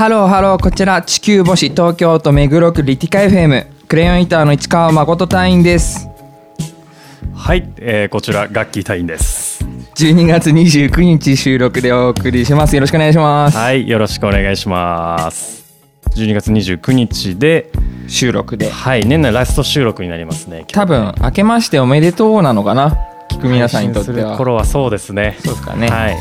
ハローハローこちら地球星東京都目黒区リティカ FM クレヨンイターの市川誠隊員です。はい、えー、こちらガッキー隊員です。12月29日収録でお送りします。よろしくお願いします、はいよろしくお願いします。12月29日で収録で。はい年内ラスト収録になりますね多分明けましておめでとうなのかな聞く皆さんにとっては。頃はそうですね。そうですかね。はい。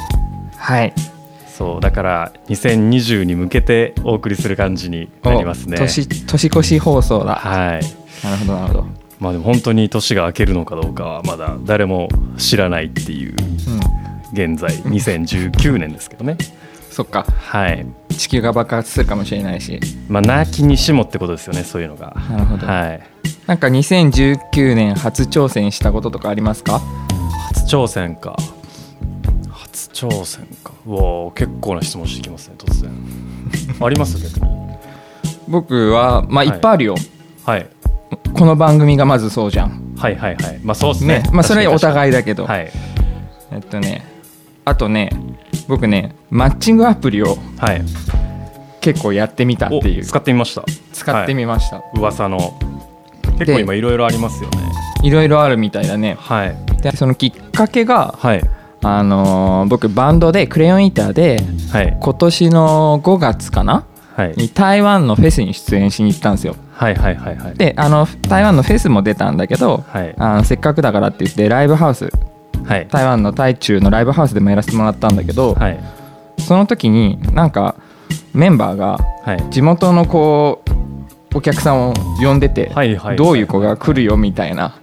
はいそうだから2020に向けてお送りする感じになりますね。お年年越し放送だ。はい。なるほどなるほど、まあでも本当に年が明けるのかどうかはまだ誰も知らないっていううん、現在2019年ですけどね。そっか。はい。地球が爆発するかもしれないし。まあ泣きにしもってことですよねそういうのが。なるほど。はい。なんか2019年初挑戦したこととかありますか？初挑戦か初挑戦か。うわー結構な質問してきますね突然。あります？逆に。僕はまあはい。いっぱいあるよ、はい。この番組がまずそうじゃん。はいはいはい。まあそうですね。ね。まあそれはお互いだけけど、はい。えっとねあとね僕ねマッチングアプリをはい。結構やってみたっていう。お使ってみました。使ってみました、噂の。結構今いろいろありますよね。いろいろあるみたいだね。はい。でそのきっかけが、はいあのー僕バンドでクレヨンイーターではい。今年の5月かな？はい。に台湾のフェスに出演しに行ったんですよ。はいはいはいはい。であの台湾のフェスも出たんだけど、はい。あのせっかくだからって言ってライブハウス。はい。台湾の台中のライブハウスでもやらせてもらったんだけど、はい。その時になんかメンバーがはい。地元のこうお客さんを呼んでて、どういう子が来るよみたいな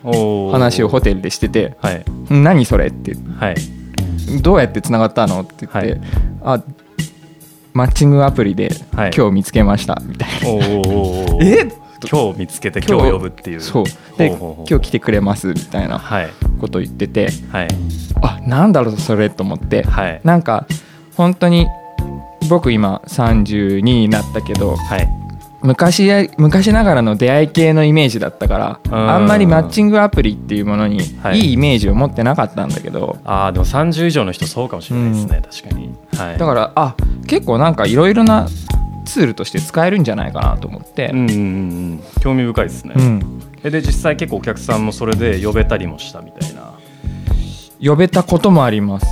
話をホテルでしててはい「何それ?」ってはい「どうやってつながったの?」って言ってはい「あマッチングアプリではい。今日見つけました」みたいな。え？今日見つけて今日？呼ぶっていう。そう。で今日来てくれますみたいなはい。ことを言ってて。はい。あなんだろうそれと思って。はい。なんか本当に僕今32になったけどはい昔や昔ながらの出会い系のイメージだったからうん。あんまりマッチングアプリっていうものにはい。いいイメージを持ってなかったんだけど。ああでも30以上の人そうかもしれないですね、確かに。はい。だからあ結構なんかいろいろなツールとして使えるんじゃないかなと思って。うんうんうんうん。興味深いですね、うん。えで実際結構お客さんもそれで呼べたりもしたみたいな。呼べたこともあります。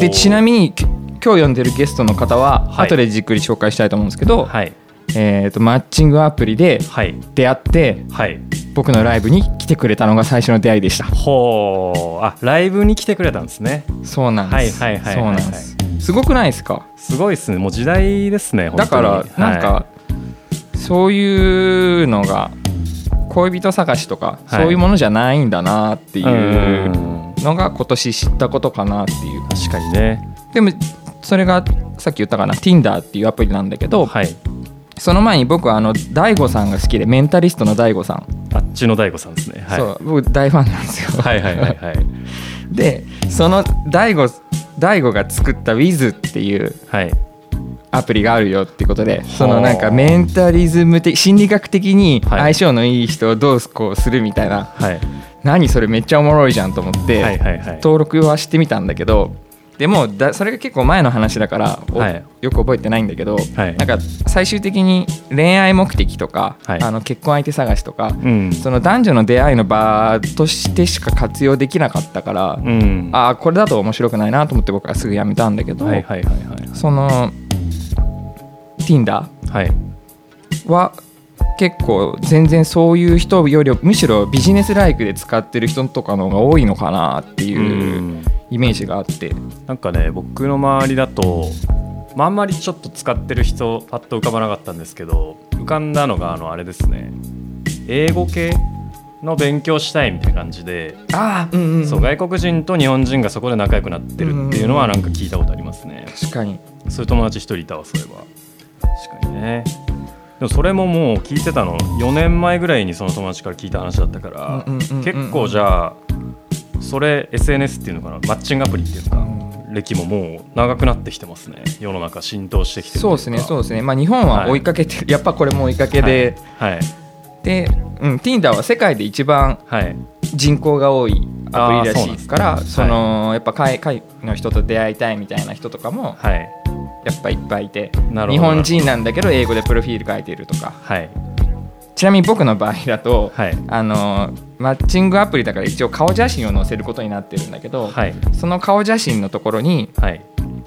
でちなみにき今日呼んでるゲストの方ははい。後でじっくり紹介したいと思うんですけど、はいえー、とマッチングアプリではい。出会ってはい。僕のライブに来てくれたのが最初の出会いでした。ほうあライブに来てくれたんですね。そうなんです。はいはいはいそうはい。はいなんです。すごくないですか？すごいですね。もう時代ですねだからなんか、はそういうのが恋人探しとか、はい。そういうものじゃないんだなっていうん。うのが今年知ったことかなっていう。確かにね。でもそれがさっき言ったかな Tinder っていうアプリなんだけど、はいその前に僕はあの DAIGO さんが好きでメンタリストの DAIGO さん、あっちの大悟さんですね。はい。そう僕大ファンなんですよ。はいはいはいはい。でその DAIGO DAIGO が作った Wiz っていうはい。アプリがあるよっていうことであそのなんかメンタリズム的心理学的にはい。相性のいい人をどうこうするみたいな、はい何それめっちゃおもろいじゃんと思って、登録はしてみたんだけどでもだそれが結構前の話だから、おはい。よく覚えてないんだけど、はい。なんか最終的に恋愛目的とか、はい。あの結婚相手探しとか、うん。その男女の出会いの場としてしか活用できなかったから、うん。ああこれだと面白くないなと思って僕はすぐやめたんだけど、はいはいはいはい。その Tinder はい。は結構全然そういう人よりむしろビジネスライクで使ってる人とかの方が多いのかなっていううんイメージがあって。なんかね僕の周りだと、まあ、あんまりちょっと使ってる人パッと浮かばなかったんですけど浮かんだのがあのあれですね。英語系の勉強したいみたいな感じで、ああうんうんそう外国人と日本人がそこで仲良くなってるっていうのはなんか聞いたことありますね、確かに。そういう友達一人いたわそういえば確かにね。でもそれももう聞いてたの4年前ぐらいにその友達から聞いた話だったから、結構じゃあそれ SNS っていうのかな？マッチングアプリっていうのか、歴ももう長くなってきてますね。世の中浸透してきてるそうですねそうですね。まあ日本は追いかけてる、やっぱこれも追いかけで、はい。で、うん、Tinder は世界で一番はい。人口が多いアプリらしいからそのやっぱ海外の人と出会いたいみたいな人とかもはい。やっぱいっぱいいて。日本人なんだけど英語でプロフィール書いてるとか。はいちなみに僕の場合だと、はい。あのマッチングアプリだから一応顔写真を載せることになってるんだけど、はい。その顔写真のところにはい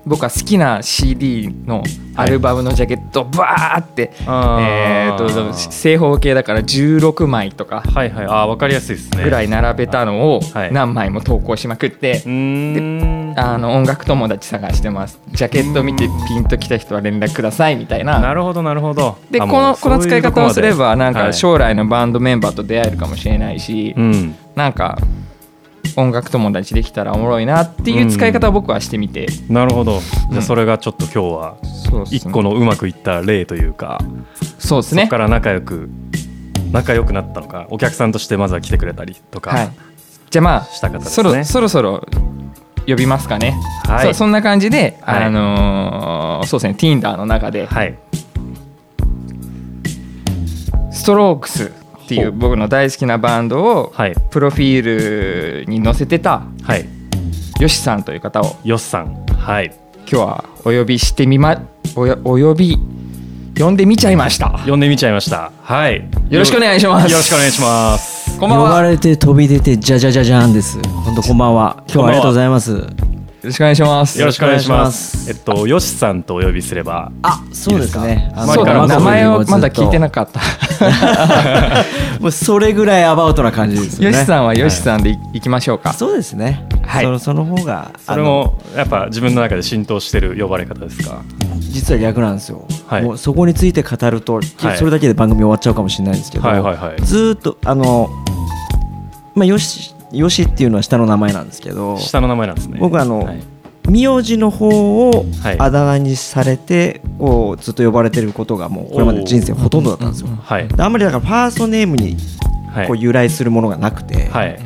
僕は好きな CD のアルバムのジャケットをバーって、あー。えーと正方形だから16枚とかはいはい。あー分かりやすいですね。ぐらい並べたのをはい。何枚も投稿しまくってう、ーん。あの音楽友達探してます。ジャケット見てピンときた人は連絡くださいみたいな。なるほどなるほど。でこのこの使い方をすればなんかはい。将来のバンドメンバーと出会えるかもしれないし、うん。なんか音楽友達できたらおもろいなっていう使い方を僕はしてみて、なるほど。じゃうんあそれがちょっと今日は一個のうまくいった例というかそうですね。そこから仲良く仲良くなったのかお客さんとしてまずは来てくれたりとか、はい、じゃあまあした方ですそろねそろそろ呼びますかね、はい。そうそんな感じで、はい。あのーそうですね Tinder の中で、はい。ストロークスっていう僕の大好きなバンドをはい。プロフィールに載せてたはい。よしさんという方をよっさん。はい。今日はお呼びしてみまおよお呼び呼んでみちゃいました。呼んでみちゃいました。はい。よろしくお願いします。よろしくお願いします。呼ばこんばんは。よれて飛び出てじゃじゃじゃじゃんです。本当こんばんは。今日はありがとうございます。ろしくお願いします。よろしくお願いします。よろしくお願いします。えっとよしさんとお呼びすればあ、そうですね。あの名前をまだ聞いてなかった。もうそれぐらいアバウトな感じですよね。よしさんはよしさんでい行きましょうか。そうですね。はい。そのその方がそれもやっぱ自分の中で浸透してる呼ばれ方ですか？実は逆なんですよ。はい。もうそこについて語ると、はい。それだけで番組終わっちゃうかもしれないんですけど、はいはいはい。ずーっとあのまあよしよしっていうのは下の名前なんですけど、下の名前なんですね。僕あのはい。名字の方をはい。あだ名にされてこうずっと呼ばれてることがもうこれまで人生ほとんどだったんですよ。はい。であんまりだからファーストネームにはい。こう由来するものがなくて、はい。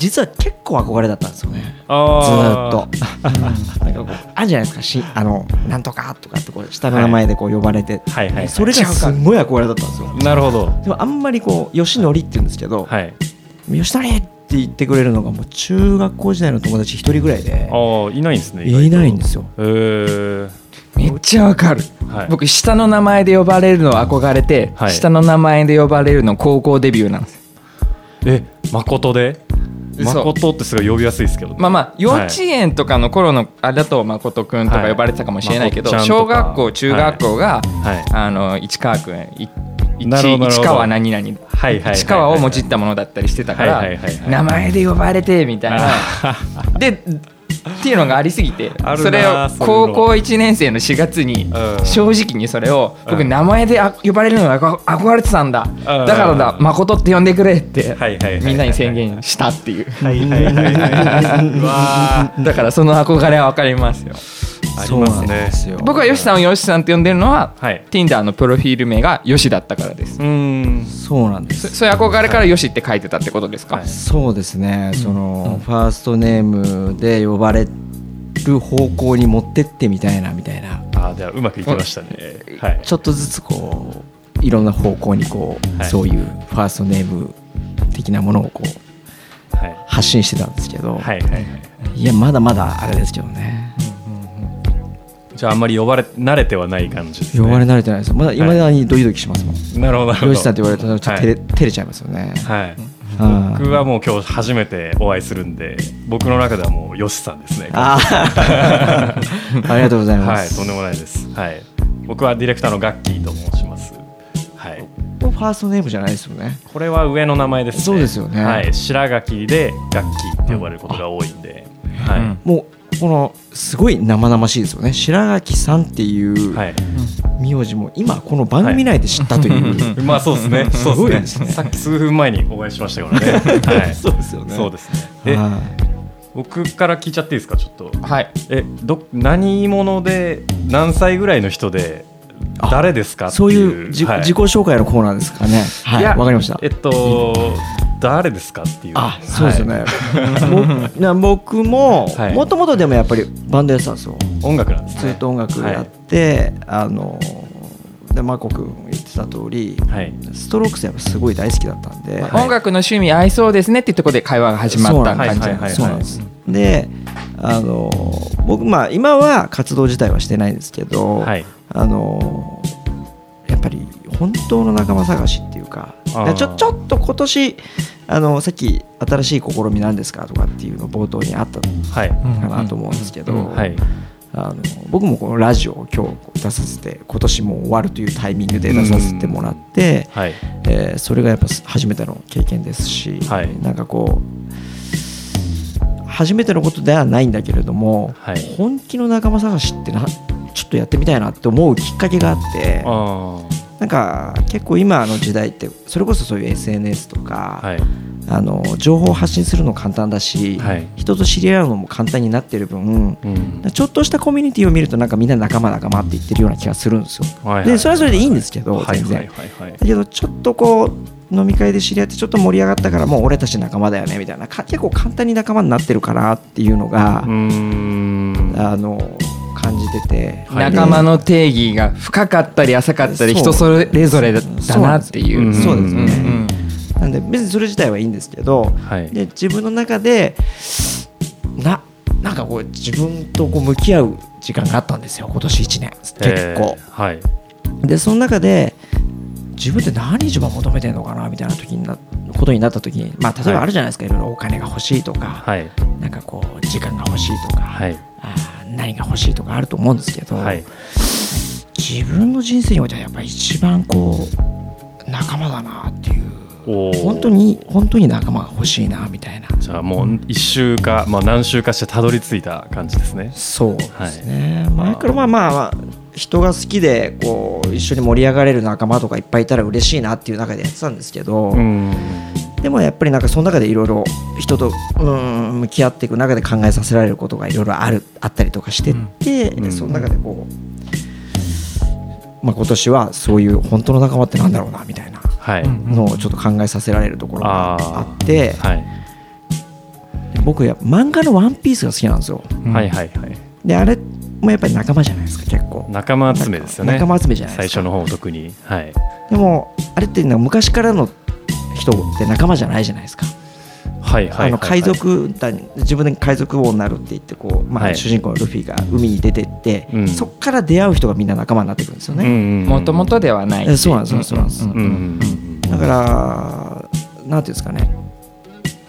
実は結構憧れだったんですよね。ずっと。なんかこうあるじゃないですか。しあのなんとかとかってこう下の名前でこう呼ばれて、はいはいはい。それがすんごい憧れだったんですよ。なるほど。でもあんまりこう吉典って言うんですけど、はい。吉典って言ってくれるのがもう中学校時代の友達一人ぐらいで。ああいないんですねいないんですよ。へえめっちゃわかる、はい。僕下の名前で呼ばれるの憧れて、はい。下の名前で呼ばれるの高校デビューなんです。え誠で？誠ってすごい呼びやすいですけどまあまあ幼稚園とかの頃のあれだと誠くんとか呼ばれてたかもしれないけど、はい。誠小学校中学校が、はい。あの市川く市川何々はいはいはい市川をもじったものだったりしてたから名前で呼ばれてみたいな。でっていうのがありすぎてそれを高校1年生の4月にうん。正直にそれをうん。僕名前であ呼ばれるのが憧れてたんだ。だからだ誠って呼んでくれってみんなに宣言したっていう。だからその憧れは分かりますよありそうなんますねですよ。僕はヨシさんをヨシさんって呼んでるのははい。Tinder のプロフィール名がヨシだったからです。うーん。そうなんです。そそういう憧れからヨシって書いてたってことですか、はいそうですね、そのファーストネームで呼ばれる方向に持ってってみたいなみたいな。あーじゃあうまくいきましたね。はい。ちょっとずつこういろんな方向にこう、はい。そういうファーストネーム的なものをこうはい。発信してたんですけど、はいはいはい。い、やまだまだあれですけどねじゃああんまり呼ばれ慣れてはない感じですね。呼ばれ慣れてないです。まだい。まだにドキドキしますもん、なるほど。なるほどよしさんって言われたらちょっと照れ,、照れちゃいますよね、はい。うん僕はもう今日初めてお会いするんで僕の中ではもうよしさんですね。あー。ありがとうございまはいす、とんでもないです。はい。僕はディレクターのガッキーと申します。はい。ファーストネームじゃないですよね。これは上の名前ですね。そうですよね。はい。白垣でガッキーって呼ばれることが多いんで、はい、うんもうこのすごい生々しいですよね。白垣さんっていうはい。名字も今この番組内で知ったという、まあそうですね。そうすごいですすね。さっき数分前にお会いしましたからね。はい。そうですよね。そうですね。え、はい。僕から聞いちゃっていいですか、ちょっと。はい。え、ど何者で何歳ぐらいの人で誰ですかっていう。そういう自,、はい。自己紹介のコーナーですかね。はい。わかりました。えっと誰ですかっていう。あそうですよね、はぼな僕もはい。もともとでもやっぱりバンドやってたんですよ。い音楽なんですね。ずっと音楽やって、あのでマコ君言ってた通りはい。ストロークスやっぱすごい大好きだったんで、はい音楽の趣味合いそうですねっていうところで会話が始まった感じそうなんです。であの僕まあ今は活動自体はしてないんですけど、はい。あのやっぱり本当の仲間探しっていうかちょちょっと今年あのさっき新しい試みなんですかとかっていうの冒頭にあったはい。かなと思うんですけど、あの僕もこのラジオを今日出させて今年もう終わるというタイミングで出させてもらって、はい。えーそれがやっぱ初めての経験ですし、はい。なんかこう初めてのことではないんだけれども、はい。本気の仲間探しってなちょっとやってみたいなって思うきっかけがあってあなんか結構今の時代ってそれこそそういう SNS とか、あはい。あの情報を発信するの簡単だし、はい。人と知り合うのも簡単になってる分うん。ちょっとしたコミュニティを見るとなんかみんな仲間仲間って言ってるような気がするんですよ。はいでそれはそれでいいんですけどはい全然。はいはいはいだけどちょっとこう飲み会で知り合ってちょっと盛り上がったからもう俺たち仲間だよねみたいなか結構簡単に仲間になってるかなっていうのがうー、ん。あの感じてて、はい。仲間の定義が深かったり浅かったり人それぞれだなっていう。そうです。ねんなんで別にそれ自体はいいんですけどはい。で自分の中でななんかこう自分とこう向き合う時間があったんですよ。今年1年。結構。えーはい。でその中で自分って何一番求めてるのかなみたいな時になことになった時にまあ例えばあるじゃないですか、い、ろいろお金が欲しいとか、はい。なんかこう時間が欲しいとか、はい。あー何が欲しいとかあると思うんですけど、はい。自分の人生においてはやっぱり一番こう仲間だなっていう本当に本当に仲間が欲しいなみたいな。じゃあもう一週か、まあ、何週かしてたどり着いた感じですね。そうですね、前からまあまあ、まあ、人が好きでこう一緒に盛り上がれる仲間とかいっぱいいたら嬉しいなっていう中でやってたんですけど、うんでもやっぱりなんかその中でいろいろ人とうん向き合っていく中で考えさせられることがいろいろあるあったりとかしてって、うん。でその中でこう、まあ、今年はそういう本当の仲間ってなんだろうなみたいなのをちょっと考えさせられるところがあってはい。僕や漫画の「ワンピースが好きなんですよ。はいはいはい。であれもやっぱり仲間じゃないですか結構。仲間集めですよね。仲間集めじゃないですか。最初の方特に。はい。でもあれって昔からの人って仲間じゃないじゃないですか。はいはいはいあの海賊団自分で海賊王になるって言ってこう、まあ、はい。主人公のルフィが海に出てって、うん。そこから出会う人がみんな仲間になってくるんですよね、もともとではない。えそうなんですそうなんですうんうんだからなんていうんですかね。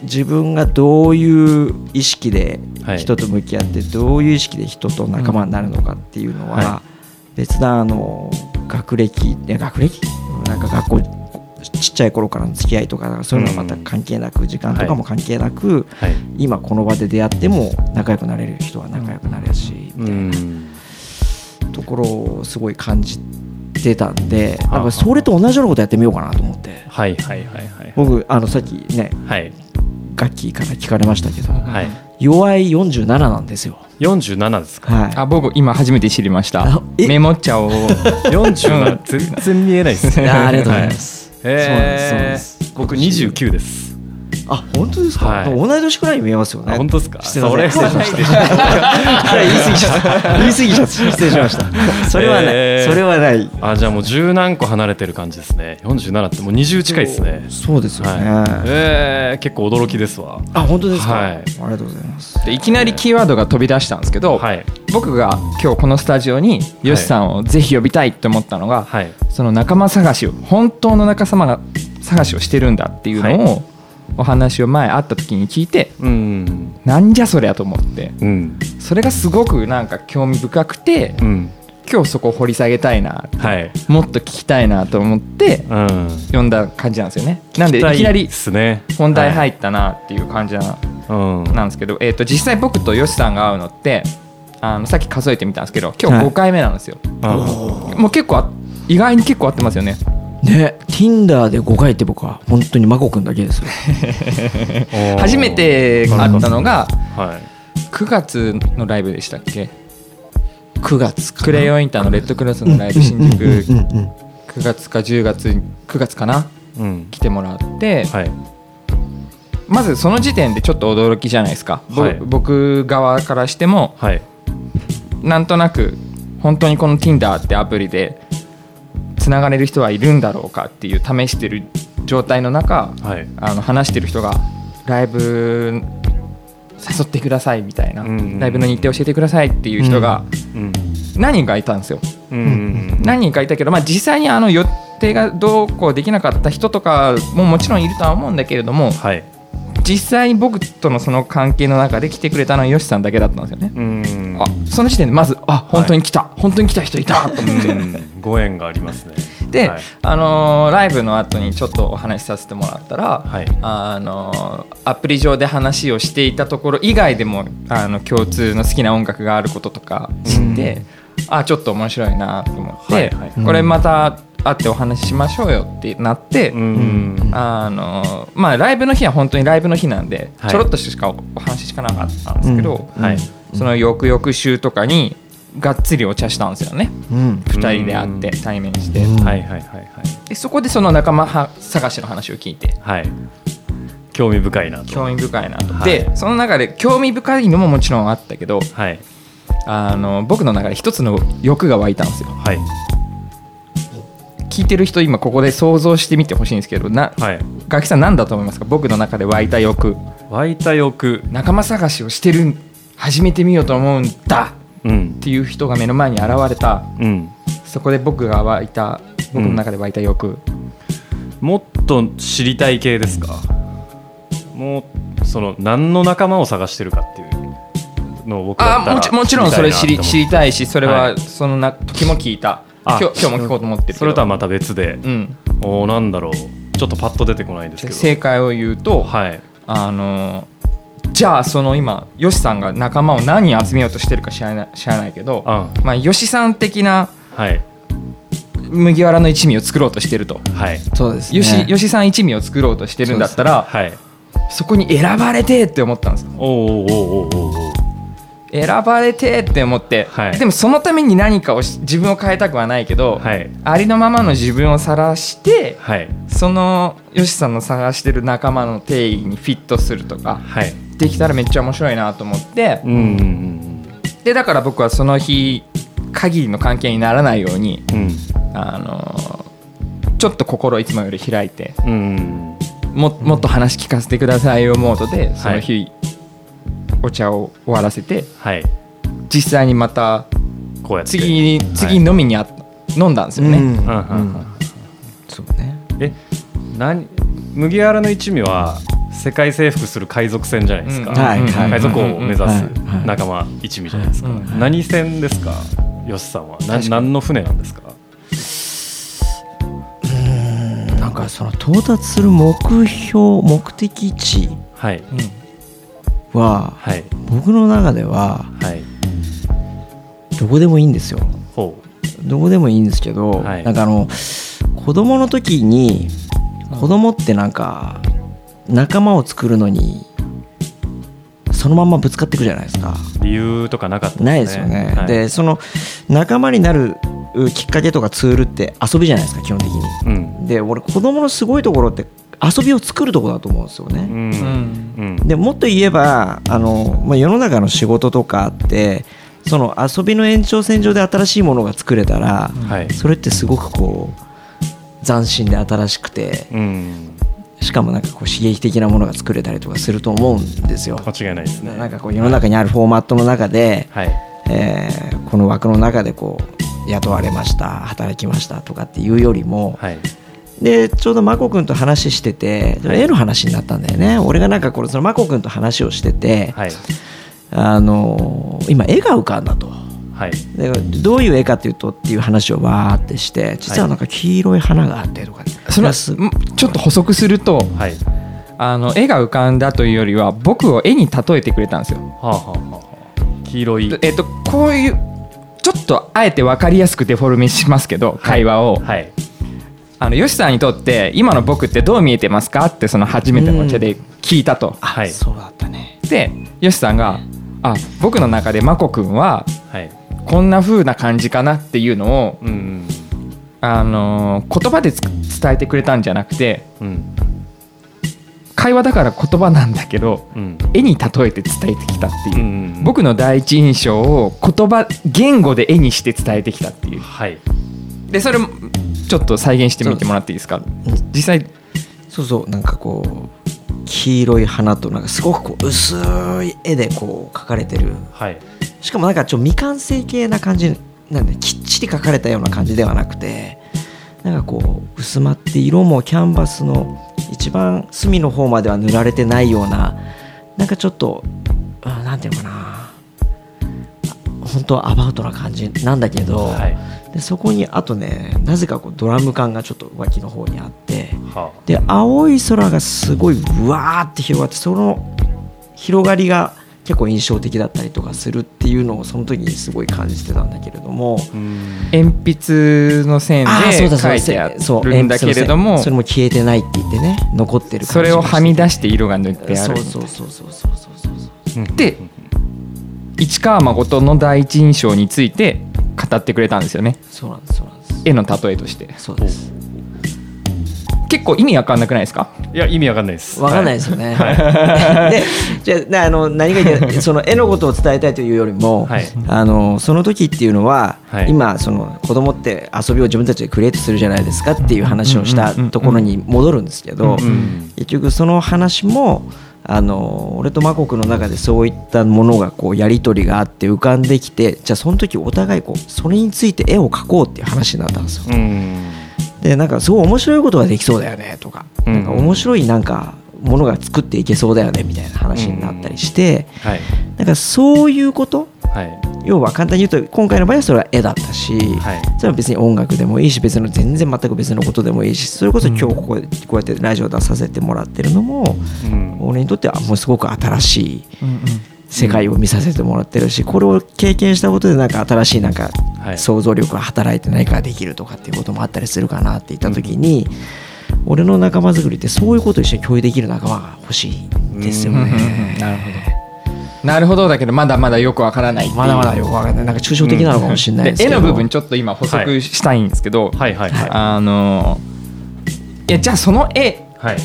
自分がどういう意識ではい。人と向き合ってどういう意識で人と仲間になるのかっていうのは、は別なあの学歴学歴？なんか学校ちっちゃい頃からの付き合いとかそういうのはまた関係なく、時間とかも関係なく、はい。今この場で出会っても仲良くなれる人は仲良くなれるし、うみたいなんところをすごい感じてたんではあやっぱそれと同じようなことやってみようかなと思って。はいはいはいはい。僕あのさっきねはい。ガッキーから聞かれましたけどはい。弱い47なんですよ。47ですか？はい。あ僕今初めて知りました。メモっちゃおう。47全然見えないですね。あありがとうございます。そうです。僕29です。あ本当ですか、はい同い年くらいに見えますよね。あ本当ですか？失礼しませんそれはないでしょ 言い過ぎちゃった。言い過ぎちゃった。失礼しました。それはない。えーそれはない。あじゃあもう十何個離れてる感じですね47ってもう20近いですねそうですよね。はいえー結構驚きですわあ本当ですか、はいありがとうございます。でいきなりキーワードが飛び出したんですけど、はい僕が今日このスタジオにヨシさんをぜひ呼びたいと思ったのが、はいその仲間探しを本当の仲間が探しをしてるんだっていうのを、お話を前会った時に聞いてうん。なんじゃそりゃと思ってうん。それがすごくなんか興味深くてうん。今日そこを掘り下げたいなはい。もっと聞きたいなと思ってうん。読んだ感じなんですよね。なんでいきなり本題入っったなっていう感じなうん。なんですけど、えー、と実際僕とヨシさんが会うのってあのさっき数えてみたんですけど今日はい。5回目なんですよ、あ。もう結構あ意外に結構合ってますよねね Tinder で5回って僕は本当にマコ君だけです 初めて会ったのがはい9月のライブでしたっけ？9月クレヨンインターのレッドクロスのライブ新宿。うんうんうんうん9月か10月9月かな？うん。来てもらって。はい。まずその時点でちょっと驚きじゃないですか、ぼはい。僕側からしてもはい。なんとなく本当にこの Tinder ってアプリでつながれる人はいるんだろうかっていう試してる状態の中はい。あの話してる人がライブ誘ってくださいみたいいな、うんうんライブの日程教えてくださいっていう人がうん何人かいたんですよ。うんうん。何人かいたけど、まあ、実際にあの予定がどうこうできなかった人とかももちろんいるとは思うんだけれどもはい実際に僕とのその関係の中で来てくれたのはヨシさんだけだったんですよね。うん。あその時点でまずあ本当に来た、本当に来た人いた。と思って。うん。ご縁がありますね。で、はい。あのーライブの後にちょっとお話しさせてもらったら、はい。あのーアプリ上で話をしていたところ以外でもあの共通の好きな音楽があることとか知って、あちょっと面白いなと思って、はいはい。これまた会ってお話ししましょうよってなって、うん。あのーまあライブの日は本当にライブの日なんで、はい。ちょろっとしかお話しかなかったんですけど、うん。はい。その翌々週とかにがっつりお茶したんですよね。うん。2人で会ってうん。対面して。うん。はいはいはいはい。でそこでその仲間は探しの話を聞いて。はい。興味深いなと。興味深いなと、はい。でその中で興味深いのももちろんあったけどはい。あの僕の中で一つの欲が湧いたんですよ。はい聞いてる人今ここで想像してみてほしいんですけどなはい。ガキさん何だと思いますか？僕の中で湧いた欲。湧いた欲。仲間探しをしてる始めてみようと思うんだ。うん。っていう人が目の前に現れた。うん。そこで僕が湧いた僕の中で湧いた欲、もっと知りたい系ですか？もうその何の仲間を探してるかっていうのを僕だったらあもちもちろんそれ知り知りたいしそれははいそのな時も聞いた、あ今日今日も聞こうと思ってるそれとはまた別で。うん、おーなんだろう。ちょっとパッと出てこないんですけど。正解を言うと、はい。あのじゃあその今ヨシさんが仲間を何人集めようとしてるか知らない知らないけどあまあ、ヨシさん的なはい。麦わらの一味を作ろうとしてると。はい。そうですね。よしよしさん一味を作ろうとしてるんだったらはい。そこに選ばれてって思ったんですおーおーおーおーおー選ばれてって思って、はい。でもそのために何かをし自分を変えたくはないけど、はい。ありのままの自分を晒してはい。そのよしさんの探してる仲間の定義にフィットするとかはい。できたらめっちゃ面白いなと思ってうんうんでだから僕はその日限りの関係にならないようにうん。あのちょっと心をいつもより開いてうんうんももっと話聞かせてくださいよモードでその日、お茶を終わらせてはい。実際にまたこうやって。次に次飲みにあ、飲んだんですよね、うん。うんうんうん。うん。そうね。え何麦わらの一味は世界征服する海賊船じゃないですか、うん。はいはい。海賊王を目指すはいはい。仲間一味じゃないですか、うん。何船ですか？よしさんは。何の船なんですか？なんかその到達する目標目的地。はいははい。僕の中でははい。どこでもいいんですよ。ほどこでもいいんですけど、はい。なんかあの子供の時に子供ってなんか仲間を作るのにそのままぶつかっていくじゃないですか。う理由とかなかったないですよね。はい。でその仲間になるきっかけとかツールって遊びじゃないですか基本的に。うん。で俺子供のすごいところって遊びを作るところだと思うんですよね。うん。うん。でもっと言えばあの、まあ、世の中の仕事とかってその遊びの延長線上で新しいものが作れたら、はい。それってすごくこう斬新で新しくてうん。しかもなんかこう刺激的なものが作れたりとかすると思うんですよ。間違いないですね。なんかこう世の中にあるフォーマットの中で、はい。えーこの枠の中でこう雇われました働きましたとかっていうよりもはいでちょうど真子君と話してて絵の話になったんだよね。俺がなんかこれその真子君と話をしてて、はい。あのー今絵が浮かんだと。はい。でどういう絵かっていうとっていう話をわーってして実はなんか黄色い花があってとか、そのいやすんちょっと補足するとはい。あの絵が浮かんだというよりは僕を絵に例えてくれたんですよ。はあはあはあ。はあ黄色い。えっとこういうちょっとあえて分かりやすくデフォルメしますけど会話を、はいあのヨシさんにとって今の僕ってどう見えてますかってその初めてのお茶で聞いたと。はい。そうだったね。でヨシさんが「あ僕の中でマコ君ははい。こんな風な感じかな」っていうのを、うんあのー言葉でつ伝えてくれたんじゃなくてうん。会話だから言葉なんだけどうん。絵に例えて伝えてきたっていう。う、ん。僕の第一印象を言葉言語で絵にして伝えてきたっていう。はい。でそれもちょっと再現してみてもらっていいですか？実際。そうそう。なんかこう黄色い花となんかすごくこう薄い絵でこう描かれてる。はい。しかもなんかちょっと未完成形な感じなんできっちり描かれたような感じではなくてなんかこう薄まって色もキャンバスの一番隅の方までは塗られてないようななんかちょっとあなんていうのかな。本当はアバウトな感じなんだけど、はいでそこにあとねなぜかこうドラム缶がちょっと脇の方にあってはで青い空がすごいうわーって広がってその広がりが結構印象的だったりとかするっていうのをその時にすごい感じてたんだけれどもうん。鉛筆の線であーそうだそうだ書いてあそうるんだけれどもそれも消えてないって言ってね残ってる感じ。それをはみ出出して色が塗ってあるそうそうそうそうそうそうそううんで市川誠の第一印象について語ってくれたんですよね。そうなんですそうなんです。絵の例えとして。そうです。結構意味わかんなくないですか？いや意味わかんないです。わかんないですよね。でじゃあなあの何が言いたい？その絵のことを伝えたいというよりも、はい。あのその時っていうのは、はい。今その子供って遊びを自分たちでクリエイトするじゃないですかっていう話をしたところに戻るんですけど、うん。結局その話もあの俺とマコ君の中でそういったものがこうやり取りがあって浮かんできてじゃあその時お互いこうそれについて絵を描こうっていう話になったんですよ。うん。でなんかすごい面白いことができそうだよねとか,、うん。なんか面白いなんかものが作っていけそうだよねみたいな話になったりして、はい。なんかそういうことはい要は簡単に言うと今回の場合はそれは絵だったし、はい。それは別に音楽でもいいし別の全然全く別のことでもいいしそれこそ今日ここでこうやってラジオ出させてもらってるのもうん。俺にとってはもうすごく新しい世界を見させてもらってるしこれを経験したことでなんか新しいなんかはい。想像力が働いて何かができるとかっていうこともあったりするかなって言った時に俺の仲間作りってそういうことを一緒に共有できる仲間が欲しいんですよね。なるほどなるほどだけどまだまだよくわからない。まだまだよくわかんない。なんか抽象的なのかもしれないですけど、絵の部分ちょっと今補足したいんですけど、はいはいはい。あのいやじゃあその絵はい。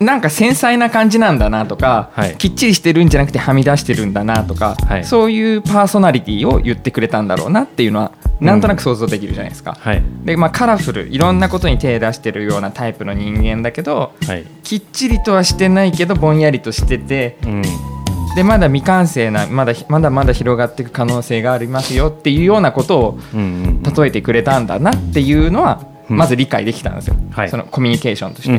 なんか繊細な感じなんだなとか、はい。きっちりしてるんじゃなくてはみ出してるんだなとか、はい。そういうパーソナリティを言ってくれたんだろうなっていうのはなんとなく想像できるじゃないですか。はい。でまあ、カラフルいろんなことに手出してるようなタイプの人間だけどはい。きっちりとはしてないけどぼんやりとしててうんでまだ未完成なまだまだまだ広がっていく可能性がありますよっていうようなことを例えてくれたんだなっていうのはうん。まず理解できたんですよ、はい。そのコミュニケーションとし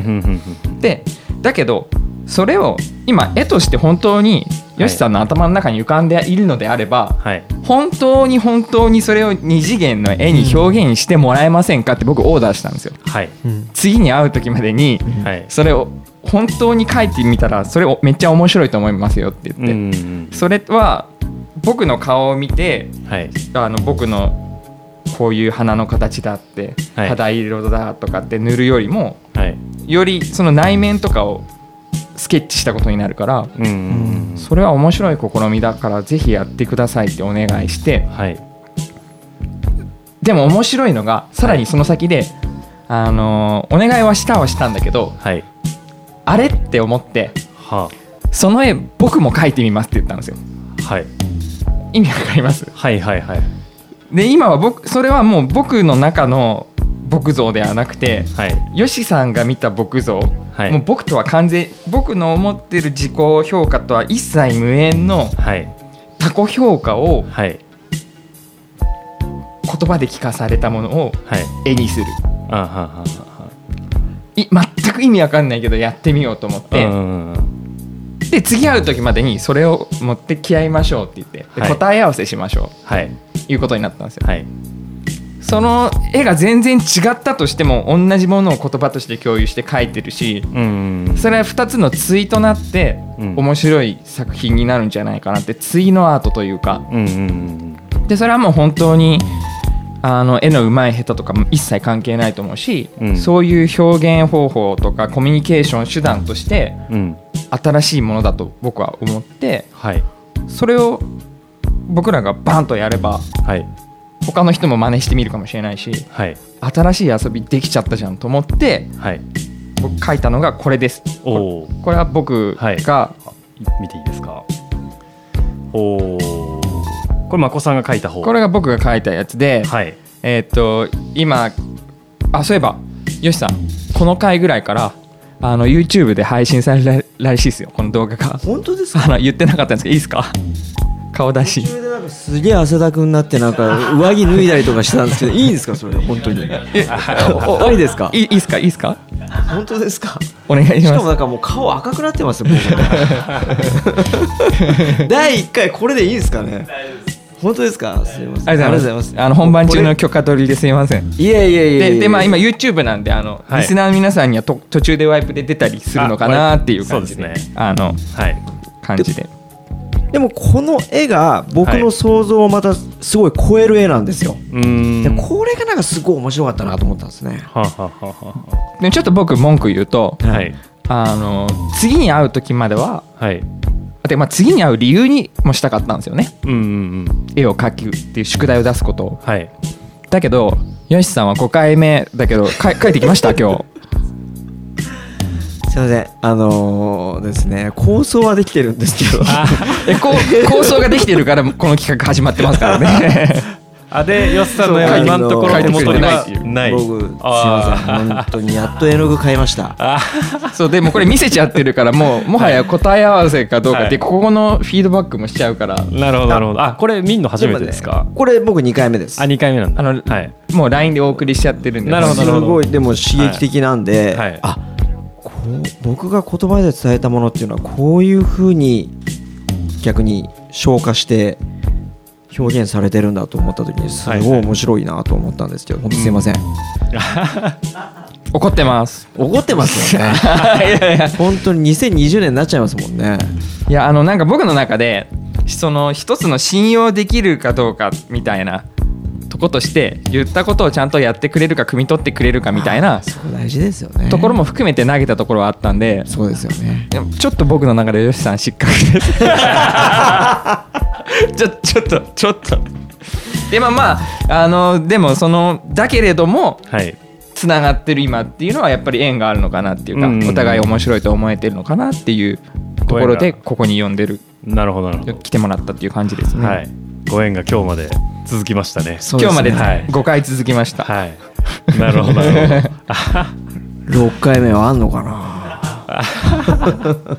て。でだけどそれを今絵として本当によしさんの頭の中に浮かんでいるのであれば、はい。本当に本当にそれを二次元の絵に表現してもらえませんかって僕オーダーしたんですよ。はい。うん。次に会う時までにはい。それを本当に書いてみたらそれをめっちゃ面白いと思いますよってう言って、それは僕の顔を見てはい。あの僕のこういう花の形だって、はい。肌色だとかって塗るよりもはい。よりその内面とかをスケッチしたことになるからうんそれは面白い試みだからぜひやってくださいってお願いして。はい。でも面白いのがさらにその先で、あのお願いはしたはしたんだけどはいあれって思ってはその絵僕も描いてみますって言ったんですよ。あはい。意味わかります？はいはいはい。で今は僕それはもう僕の中の僕像ではなくてはい。よしさんが見た僕像、はい。もう僕とは完全僕の思ってる自己評価とは一切無縁のはい。他己評価をはい。言葉で聞かされたものをはい。絵にする。あはははい全く意味わかんないけどやってみようと思って、で次会う時までにそれを持ってき合いましょうって言って。ではい。答え合わせしましょう。はい。いうことになったんですよ。はい。その絵が全然違ったとしても同じものを言葉として共有して描いてるしそれは2つの対となってうん。面白い作品になるんじゃないかなって対のアートというか。うんうんうん。でそれはもう本当にあの絵の上手い下手とかも一切関係ないと思うし、うん。そういう表現方法とかコミュニケーション手段としてうん。新しいものだと僕は思ってはい。それを僕らがバンとやればはい。他の人も真似してみるかもしれないしはい。新しい遊びできちゃったじゃんと思ってはい。僕書いたのがこれです。これは僕はい。が、見ていいですか？おおこれまこさんが書いた方。これが僕が書いたやつで、はい。えーっと今あそういえばよしさんこの回ぐらいからあの YouTube で配信されるらしいですよこの動画が。本当ですか？あの言ってなかったんですけどいいですか？顔出し。途中でなんかすげえ汗だくになってなんか上着脱いだりとかしてたんですけどいいんですかそれ？本当に。いいですか？いいいいですか？いいですか？本当ですか？お願いします。しかもなんかもう顔赤くなってますよ僕 第1回これでいいですかね？本当ですか？すいません。ありがとうございます。あの本番中の許可取りですいません。いやいやいやいやででまあ今 YouTube なんであの、はい。リスナーの皆さんにはと途中でワイプで出たりするのかなっていう感じで。そうですねあのはい。感じで。でもこの絵が僕の想像をまたすごい超える絵なんですよ、うーん。でこれがなんかすごい面白かったなと思ったんですね。はあはあはでちょっと僕文句言うとあはい。あの次に会う時までははいで、まあ、次に会う理由にもしたかったんですよね。うんうんうん。絵を描くっていう宿題を出すことを。はい。だけどよしさんは5回目だけどか書いてきました？今日。すいません。あのーですね構想はできてるんですけど。えこう構想ができてるからこの企画始まってますからね あでよっさんの絵は今のところ手元にはない。僕すいあません。本当にやっと絵の具買いました。そうでもこれ見せちゃってるからもうもはや答え合わせかどうかって、はい。ここのフィードバックもしちゃうから。ーなるほどなるほど。あこれ見んの初めてですか？これ僕2回目です。あ二回目なんだ。あのはい。もう LINE でお送りしちゃってるんで。なるほどすごいでも刺激的なんで、はい。はい。あこう僕が言葉で伝えたものっていうのはこういうふうに逆に消化して表現されてるんだと思った時にすごい面白いなと思ったんですけど、本当すいません、怒ってます。怒ってますよね。いやいや本当に2020年になっちゃいますもんね。いやあのなんか僕の中でその一つの信用できるかどうかみたいなとことして言ったことをちゃんとやってくれるか汲み取ってくれるかみたいな大事ですよね。ところも含めて投げたところはあったんで。そうですよね。ちょっと僕の中でよしさん失格です。ちょちょっとちょっと。でもまああのでもそのだけれどもはい。つながってる今っていうのはやっぱり縁があるのかなっていうか、うん。お互い面白いと思えてるのかなっていうところでここに呼んでる。なるほどなるほど。来てもらったっていう感じですね、はいご縁が今日まで続きましたね。今日まではい。5回続きました、はい。なるほど。なるほどあ6回目はあんのかな？